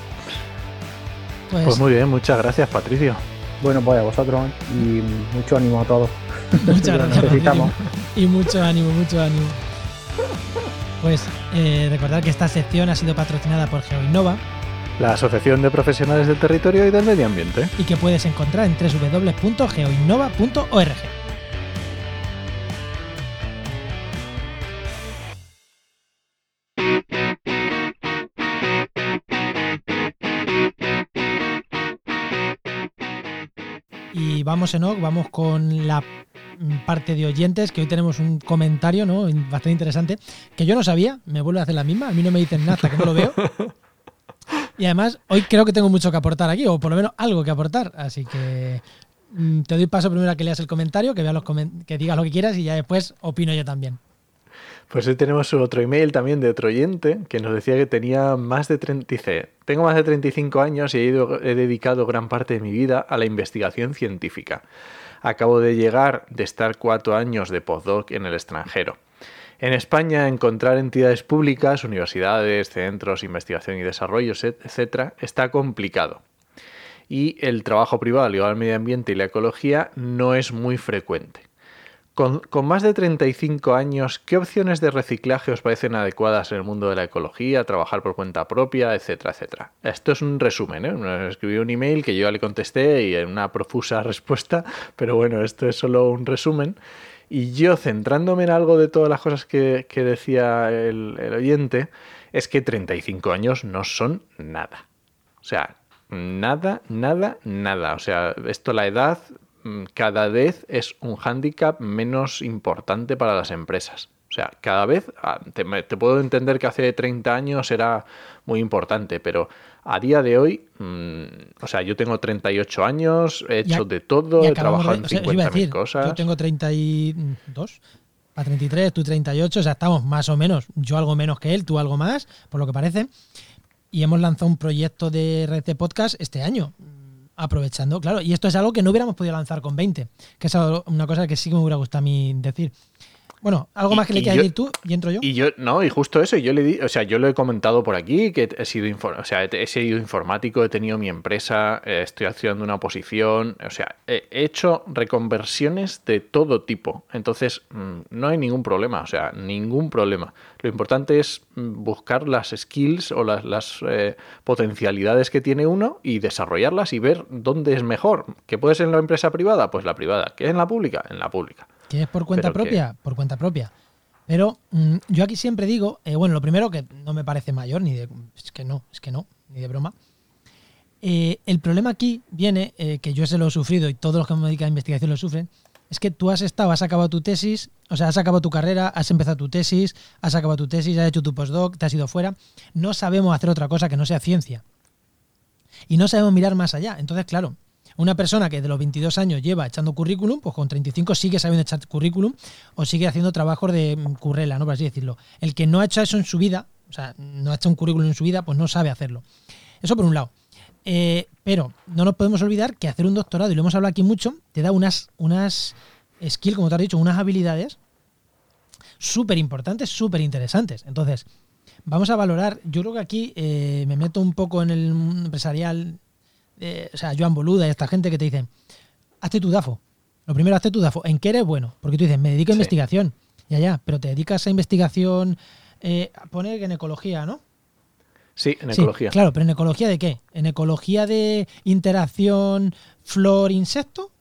Pues, pues, muy bien, muchas gracias Patricio. Bueno, pues a vosotros y mucho ánimo a todos. Muchas gracias. necesitamos. Y mucho ánimo, mucho ánimo. Pues eh, recordar que esta sección ha sido patrocinada por GeoInnova, la Asociación de Profesionales del Territorio y del Medio Ambiente. Y que puedes encontrar en www.geoinnova.org. vamos, Enoch, vamos con la parte de oyentes, que hoy tenemos un comentario ¿no? bastante interesante, que yo no sabía, me vuelve a hacer la misma, a mí no me dicen nada hasta que no lo veo. Y además, hoy creo que tengo mucho que aportar aquí, o por lo menos algo que aportar, así que mm, te doy paso primero a que leas el comentario, que, veas los que digas lo que quieras y ya después opino yo también. Pues hoy tenemos otro email también de otro oyente que nos decía que tenía más de 30, dice, tengo más de 35 años y he, he dedicado gran parte de mi vida a la investigación científica. Acabo de llegar de estar cuatro años de postdoc en el extranjero. En España, encontrar entidades públicas, universidades, centros, investigación y desarrollo, etc., está complicado. Y el trabajo privado ligado al medio ambiente y la ecología no es muy frecuente. Con, más de 35 años, ¿qué opciones de reciclaje os parecen adecuadas en el mundo de la ecología, trabajar por cuenta propia, etcétera, etcétera? Esto es un resumen, ¿eh? Escribí un email que yo le contesté y en una profusa respuesta, pero bueno, esto es solo un resumen. Y yo, centrándome en algo de todas las cosas que, decía el, el oyente, es que 35 años no son nada. O sea, nada, nada, nada. O sea, esto la edad cada vez es un hándicap menos importante para las empresas. O sea, cada vez, ah, te, puedo entender que hace 30 años era muy importante, pero a día de hoy, mm, o sea, yo tengo 38 años, he hecho de todo, he trabajado en 50.000 cosas. Yo tengo 32, a 33, tú 38, o sea, estamos más o menos, yo algo menos que él, tú algo más, por lo que parece. Y hemos lanzado un proyecto de red de podcast este año aprovechando, claro. Y esto es algo que no hubiéramos podido lanzar con 20, que es una cosa que sí que me hubiera gustado a mí decir. Bueno, algo más que le quieras decir tú y entro yo. Y yo, no, y justo eso, yo le di, o sea, yo lo he comentado por aquí, que he sido, o sea, he sido informático, he tenido mi empresa, eh, estoy haciendo una posición, o sea, he hecho reconversiones de todo tipo. Entonces, mm, no hay ningún problema, o sea, ningún problema. Lo importante es mm, buscar las skills o las, las eh, potencialidades que tiene uno y desarrollarlas y ver dónde es mejor. ¿Que puede ser en la empresa privada? Pues la privada. ¿Que es en la pública? En la pública. ¿Que es por cuenta propia? Por cuenta propia. Pero mm, yo aquí siempre digo, eh, bueno, lo primero que no me parece mayor, ni de. Es que no, es que no, ni de broma. Eh, el problema aquí viene, eh, que yo se lo he sufrido y todos los que me dedican a investigación lo sufren, es que tú has estado, has acabado tu tesis, o sea, has acabado tu carrera, has empezado tu tesis, has acabado tu tesis, has hecho tu postdoc, te has ido fuera. No sabemos hacer otra cosa que no sea ciencia. Y no sabemos mirar más allá. Entonces, claro, una persona que de los 22 años lleva echando currículum, pues con 35 sigue sabiendo echar currículum o sigue haciendo trabajos de mm, currela, ¿no? Por así decirlo. El que no ha hecho eso en su vida, o sea, no ha hecho un currículum en su vida, pues no sabe hacerlo. Eso por un lado. Eh, pero no nos podemos olvidar que hacer un doctorado, y lo hemos hablado aquí mucho, te da unas, unas skills, como te has dicho, unas habilidades súper importantes, súper interesantes. Entonces, vamos a valorar, yo creo que aquí eh, me meto un poco en el empresarial o sea, Joan Boluda y esta gente que te dicen, hazte tu DAFO. Lo primero, hazte tu DAFO. ¿En qué eres bueno? Porque tú dices, me dedico a investigación. Ya, ya, pero te dedicas a investigación, eh, pone que en ecología, ¿no? Sí, en ecología. Claro, pero ¿en ecología de qué? ¿En ecología de interacción flor-insecto?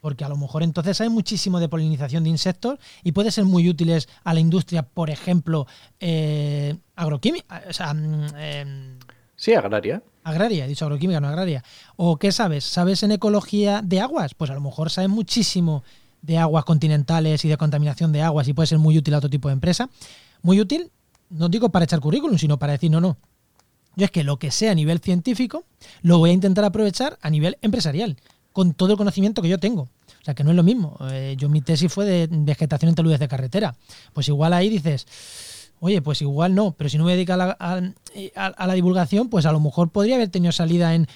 Porque a lo mejor entonces hay muchísimo de polinización de insectos y puede ser muy útiles a la industria, por ejemplo, eh, agroquímica. O sea, mm, em, sí, agraria agraria, he dicho agroquímica, no agraria. ¿O qué sabes? ¿Sabes en ecología de aguas? Pues a lo mejor sabes muchísimo de aguas continentales y de contaminación de aguas y puede ser muy útil a otro tipo de empresa. Muy útil, no digo para echar currículum, sino para decir, no, no. Yo es que lo que sea a nivel científico lo voy a intentar aprovechar a nivel empresarial, con todo el conocimiento que yo tengo. O sea, que no es lo mismo. Eh, yo mi tesis fue de vegetación en taludes de carretera. Pues igual ahí dices, Oye, pues igual no, pero si no me dedico a la, a, la divulgación, pues a lo mejor podría haber tenido salida en,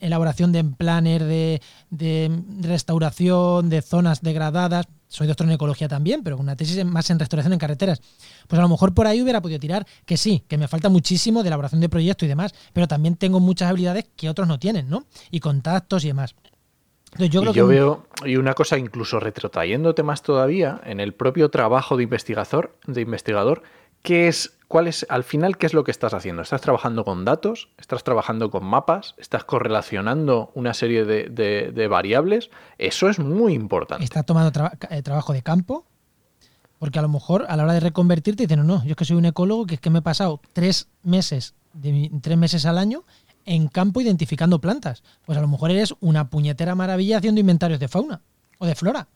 elaboración de planner de, de, restauración, de zonas degradadas. Soy doctor en ecología también, pero una tesis más en restauración en carreteras. Pues a lo mejor por ahí hubiera podido tirar, que sí, que me falta muchísimo de elaboración de proyectos y demás, pero también tengo muchas habilidades que otros no tienen, ¿no? Y contactos y demás. Entonces, yo, y yo veo, y una cosa incluso retrotrayéndote más todavía, en el propio trabajo de investigador, de investigador ¿qué es, cuál es, al final, qué es lo que estás haciendo? ¿Estás trabajando con datos? ¿Estás trabajando con mapas? ¿Estás correlacionando una serie de, variables? Eso es muy importante. ¿Estás tomando eh, trabajo de campo? Porque a lo mejor a la hora de reconvertirte dicen, no, no, yo es que soy un ecólogo que es que me he pasado tres meses, de, tres meses al año en campo identificando plantas. Pues a lo mejor eres una puñetera maravilla haciendo inventarios de fauna o de flora.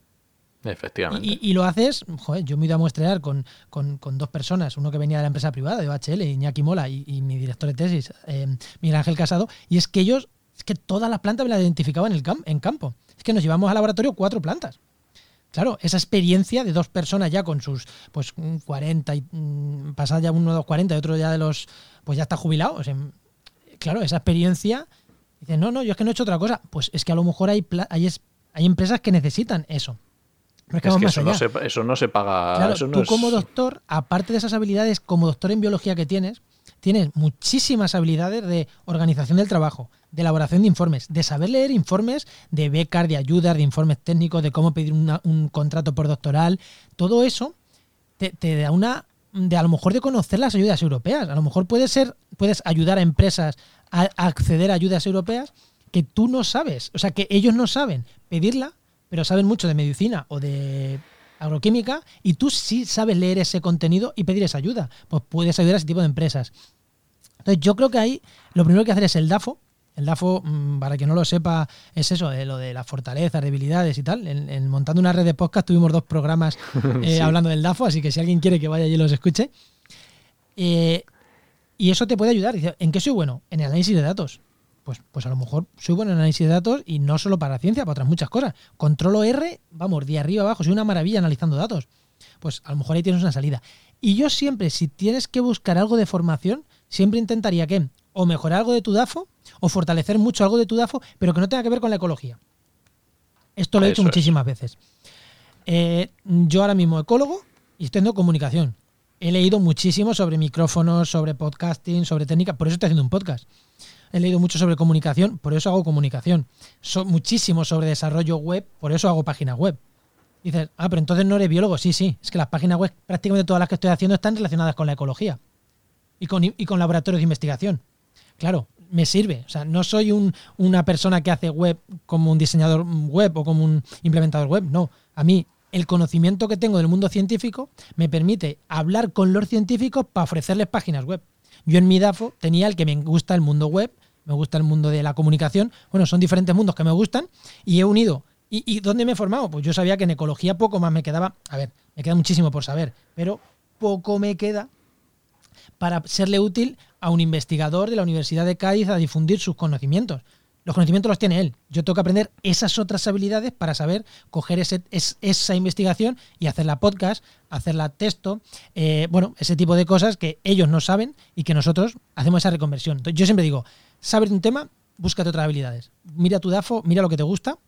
Efectivamente. Y, lo haces, joder, yo me he ido a muestrear con, dos personas, uno que venía de la empresa privada, de OHL, Iñaki Mola, y, mi director de tesis, eh, Miguel Ángel Casado, y es que ellos, es que todas las plantas me las identificaban en, el en campo. Es que nos llevamos al laboratorio cuatro plantas. Claro, esa experiencia de dos personas ya con sus pues 40 y mm, pasar ya uno de los 40 y otro ya de los pues ya está jubilado. claro, esa experiencia dice, "No, no, yo es que no he hecho otra cosa." Pues es que a lo mejor hay hay, hay empresas que necesitan eso. Es que eso no, se, eso no, se, paga. tú como doctor, aparte de esas habilidades como doctor en biología que tienes, tienes muchísimas habilidades de organización del trabajo, de elaboración de informes, de saber leer informes de becas, de ayudas, de informes técnicos, de cómo pedir un contrato por doctoral. Todo eso te, da una de a lo mejor de conocer las ayudas europeas. A lo mejor puede ser, puedes ayudar a empresas a acceder a ayudas europeas que tú no sabes, o sea que ellos no saben pedirla pero saben mucho de medicina o de agroquímica y tú sí sabes leer ese contenido y pedir esa ayuda, pues puedes ayudar a ese tipo de empresas. Entonces yo creo que ahí lo primero que hacer es el DAFO. El DAFO, mm, para quien no lo sepa, es eso, eh, lo de las fortalezas, debilidades y tal. En, montando una red de podcast tuvimos dos programas eh, hablando del DAFO, así que si alguien quiere que vaya allí y los escuche. Eh, y eso te puede ayudar. ¿En qué soy bueno? En el análisis de datos pues, pues a lo mejor soy bueno en análisis de datos y no solo para ciencia, para otras muchas cosas. Controlo R, vamos, de arriba abajo, soy una maravilla analizando datos. Pues a lo mejor ahí tienes una salida. Y yo siempre, si tienes que buscar algo de formación, siempre intentaría que O mejorar algo de tu DAFO, o fortalecer mucho algo de tu DAFO, pero que no tenga que ver con la ecología. Esto lo he es. muchísimas veces. Eh, yo ahora mismo ecólogo y estoy haciendo comunicación. He leído muchísimo sobre micrófonos, sobre podcasting, sobre técnica, por eso estoy haciendo un podcast. He leído mucho sobre comunicación, por eso hago comunicación. So- muchísimo sobre desarrollo web, por eso hago páginas web. Dices, ah, pero entonces no eres biólogo. Sí, sí, es que las páginas web, prácticamente todas las que estoy haciendo están relacionadas con la ecología y con, y con laboratorios de investigación. Claro, me sirve. O sea, no soy un- una persona que hace web como un diseñador web o como un implementador web. No, a mí el conocimiento que tengo del mundo científico me permite hablar con los científicos para ofrecerles páginas web. Yo en mi DAFO tenía el que me gusta el mundo web, me gusta el mundo de la comunicación. Bueno, son diferentes mundos que me gustan y he unido. ¿Y, dónde me he formado? Pues yo sabía que en ecología poco más me quedaba. A ver, me queda muchísimo por saber, pero poco me queda para serle útil a un investigador de la Universidad de Cádiz a difundir sus conocimientos. Los conocimientos los tiene él. Yo tengo que aprender esas otras habilidades para saber coger esa investigación y hacerla podcast, hacerla texto, eh, bueno, ese tipo de cosas que ellos no saben y que nosotros hacemos esa reconversión. Entonces, yo siempre digo, sabes de un tema, búscate otras habilidades. Mira tu DAFO, mira lo que te gusta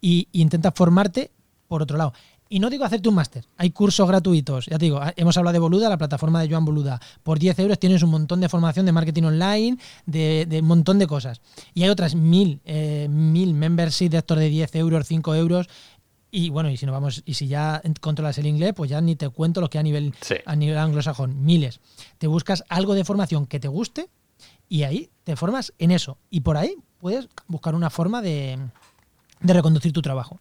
y, y intenta formarte por otro lado. Y no digo hacerte un máster, hay cursos gratuitos. Ya te digo, ah, hemos hablado de Boluda, la plataforma de Joan Boluda. Por 10 euros tienes un montón de formación de marketing online, de, de un montón de cosas. Y hay otras mil, eh, mil memberships de estos de 10 euros, 5 euros. Y bueno, y si no vamos, y si ya controlas el inglés, pues ya ni te cuento lo que a nivel, Sí. a nivel anglosajón, miles. Te buscas algo de formación que te guste y ahí te formas en eso. Y por ahí puedes buscar una forma de, de reconducir tu trabajo.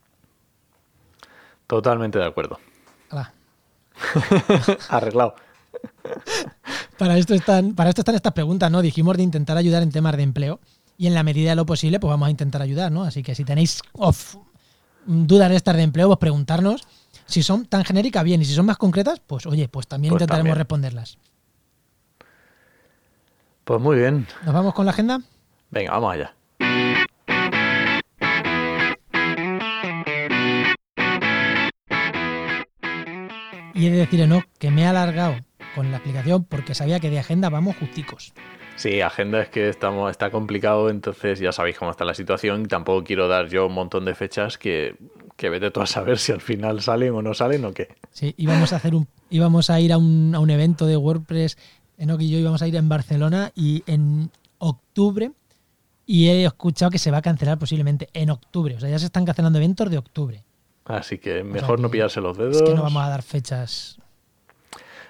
Totalmente de acuerdo. Arreglado. Para esto están, para esto están estas preguntas, ¿no? Dijimos de intentar ayudar en temas de empleo y en la medida de lo posible, pues vamos a intentar ayudar, ¿no? Así que si tenéis dudas de estas de empleo, pues preguntarnos si son tan genéricas, bien, y si son más concretas, pues oye, pues también Pues intentaremos también. responderlas. Pues muy bien. ¿Nos vamos con la agenda? Venga, vamos allá. Y he de decir, no, que me he alargado con la explicación porque sabía que de agenda vamos justicos. Sí, agenda es que estamos, está complicado, entonces ya sabéis cómo está la situación. y Tampoco quiero dar yo un montón de fechas que, que vete tú a saber si al final salen o no salen o qué. Sí, íbamos a hacer un, íbamos a ir a un, a un evento de WordPress, Enoch y yo íbamos a ir en Barcelona y en octubre y he escuchado que se va a cancelar posiblemente en octubre. O sea, ya se están cancelando eventos de octubre. Así que mejor no pillarse los dedos. Es que no vamos a dar fechas.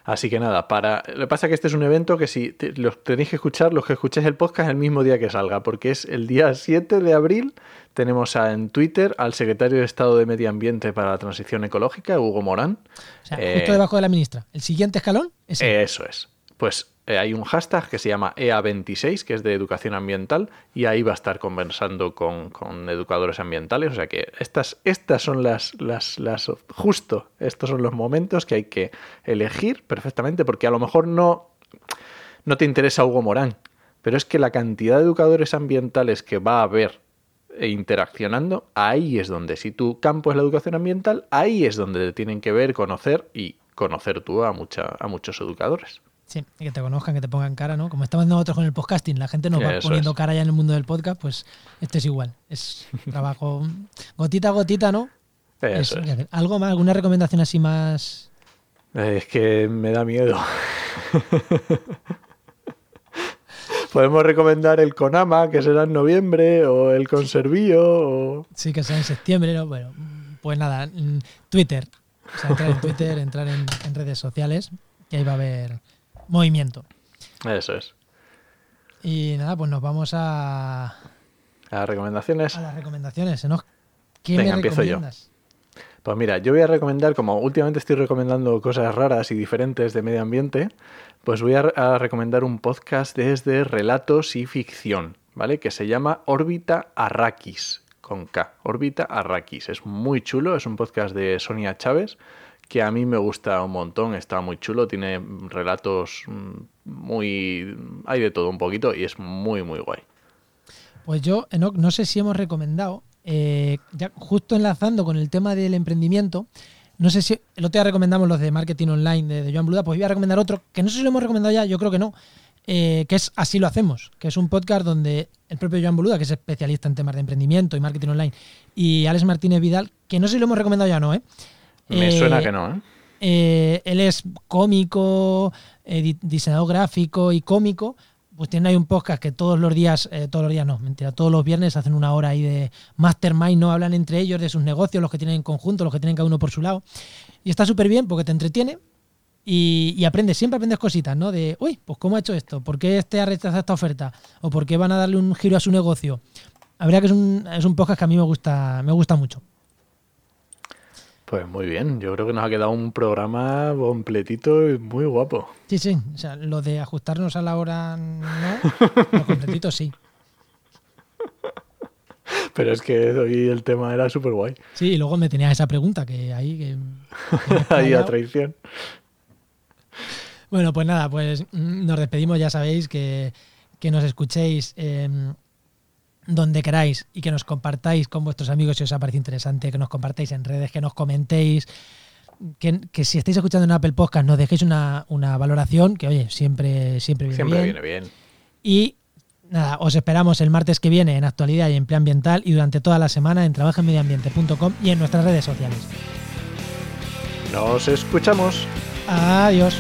Así que nada, para. Lo que pasa es que este es un evento que si te- los tenéis que escuchar, los que escuchéis el podcast el mismo día que salga, porque es el día 7 de abril. Tenemos a- en Twitter al secretario de Estado de Medio Ambiente para la Transición Ecológica, Hugo Morán. O sea, Eh, justo debajo de la ministra. El siguiente escalón es el- Eso es. Pues eh, hay un hashtag que se llama EA26, que es de educación ambiental, y ahí va a estar conversando con, educadores ambientales. O sea que estas, estas son las, las, las, justo, estos son los momentos que hay que elegir perfectamente, porque a lo mejor no, no te interesa Hugo Morán, pero es que la cantidad de educadores ambientales que va a haber e interaccionando, ahí es donde, si tu campo es la educación ambiental, ahí es donde te tienen que ver, conocer y conocer tú a, a muchos educadores. Sí, y que te conozcan, que te pongan cara, ¿no? Como estamos nosotros con el podcasting, la gente nos va poniendo es. cara ya en el mundo del podcast, pues esto es igual. Es trabajo gotita a gotita, ¿no? Eso es. es. ¿Algo más? ¿Alguna recomendación así más? Eh, Es que me da miedo. Podemos recomendar el Conama, que será en noviembre, o el Conservío, o... Sí, que sea en septiembre, ¿no? Bueno, pues nada, Twitter. O sea, entrar en Twitter, entrar en, en redes sociales, que ahí va a haber movimiento. Eso es. Y nada, pues nos vamos a, Las recomendaciones. a las recomendaciones. ¿no? ¿Qué Venga, me empiezo yo. Pues mira, yo voy a recomendar, como últimamente estoy recomendando cosas raras y diferentes de medio ambiente, pues voy a, a recomendar un podcast desde relatos y ficción, ¿vale? Que se llama Órbita Arrakis, con K. Órbita Arrakis. Es muy chulo, es un podcast de Sonia Chávez que a mí me gusta un montón, está muy chulo, tiene relatos mm, muy... hay de todo un poquito y es muy, muy guay. Pues yo, Enoch, no sé si hemos recomendado, eh, ya justo enlazando con el tema del emprendimiento, no sé si el otro día recomendamos los de marketing online de, Joan Bluda, pues voy a recomendar otro, que no sé si lo hemos recomendado ya, yo creo que no, eh, que es Así lo hacemos, que es un podcast donde el propio Joan Boluda, que es especialista en temas de emprendimiento y marketing online, y Alex Martínez Vidal, que no sé si lo hemos recomendado ya o no, ¿eh? Me Eh, suena que no, ¿eh? eh, él es cómico, eh, di- diseñador gráfico y cómico. Pues tienen ahí un podcast que todos los días, eh, todos los días no, mentira, todos los viernes hacen una hora ahí de mastermind, no hablan entre ellos de sus negocios, los que tienen en conjunto, los que tienen cada uno por su lado. Y está súper bien porque te entretiene y, y aprendes, siempre aprendes cositas, ¿no? De, uy, pues cómo ha hecho esto, por qué este ha rechazado esta oferta o por qué van a darle un giro a su negocio. Verdad que es un, es un podcast que a mí me gusta, me gusta mucho. Pues muy bien, yo creo que nos ha quedado un programa completito y muy guapo. Sí, sí. O sea, lo de ajustarnos a la hora, no. Lo completito sí. Pero es que hoy el tema era súper guay. Sí, y luego me tenías esa pregunta que ahí. Que, Ahí a traición. bueno, pues nada, pues mm, nos despedimos. Ya sabéis que, que nos escuchéis eh, donde queráis y que nos compartáis con vuestros amigos si os ha parecido interesante, que nos compartáis en redes, que nos comentéis. Que, que si estáis escuchando en Apple Podcast nos dejéis una, una valoración, que oye, siempre, siempre viene Siempre bien. viene bien. Y nada, os esperamos el martes que viene en Actualidad y Empleo Ambiental y durante toda la semana en trabajenmedioambiente.com y en nuestras redes sociales. Nos escuchamos. Adiós.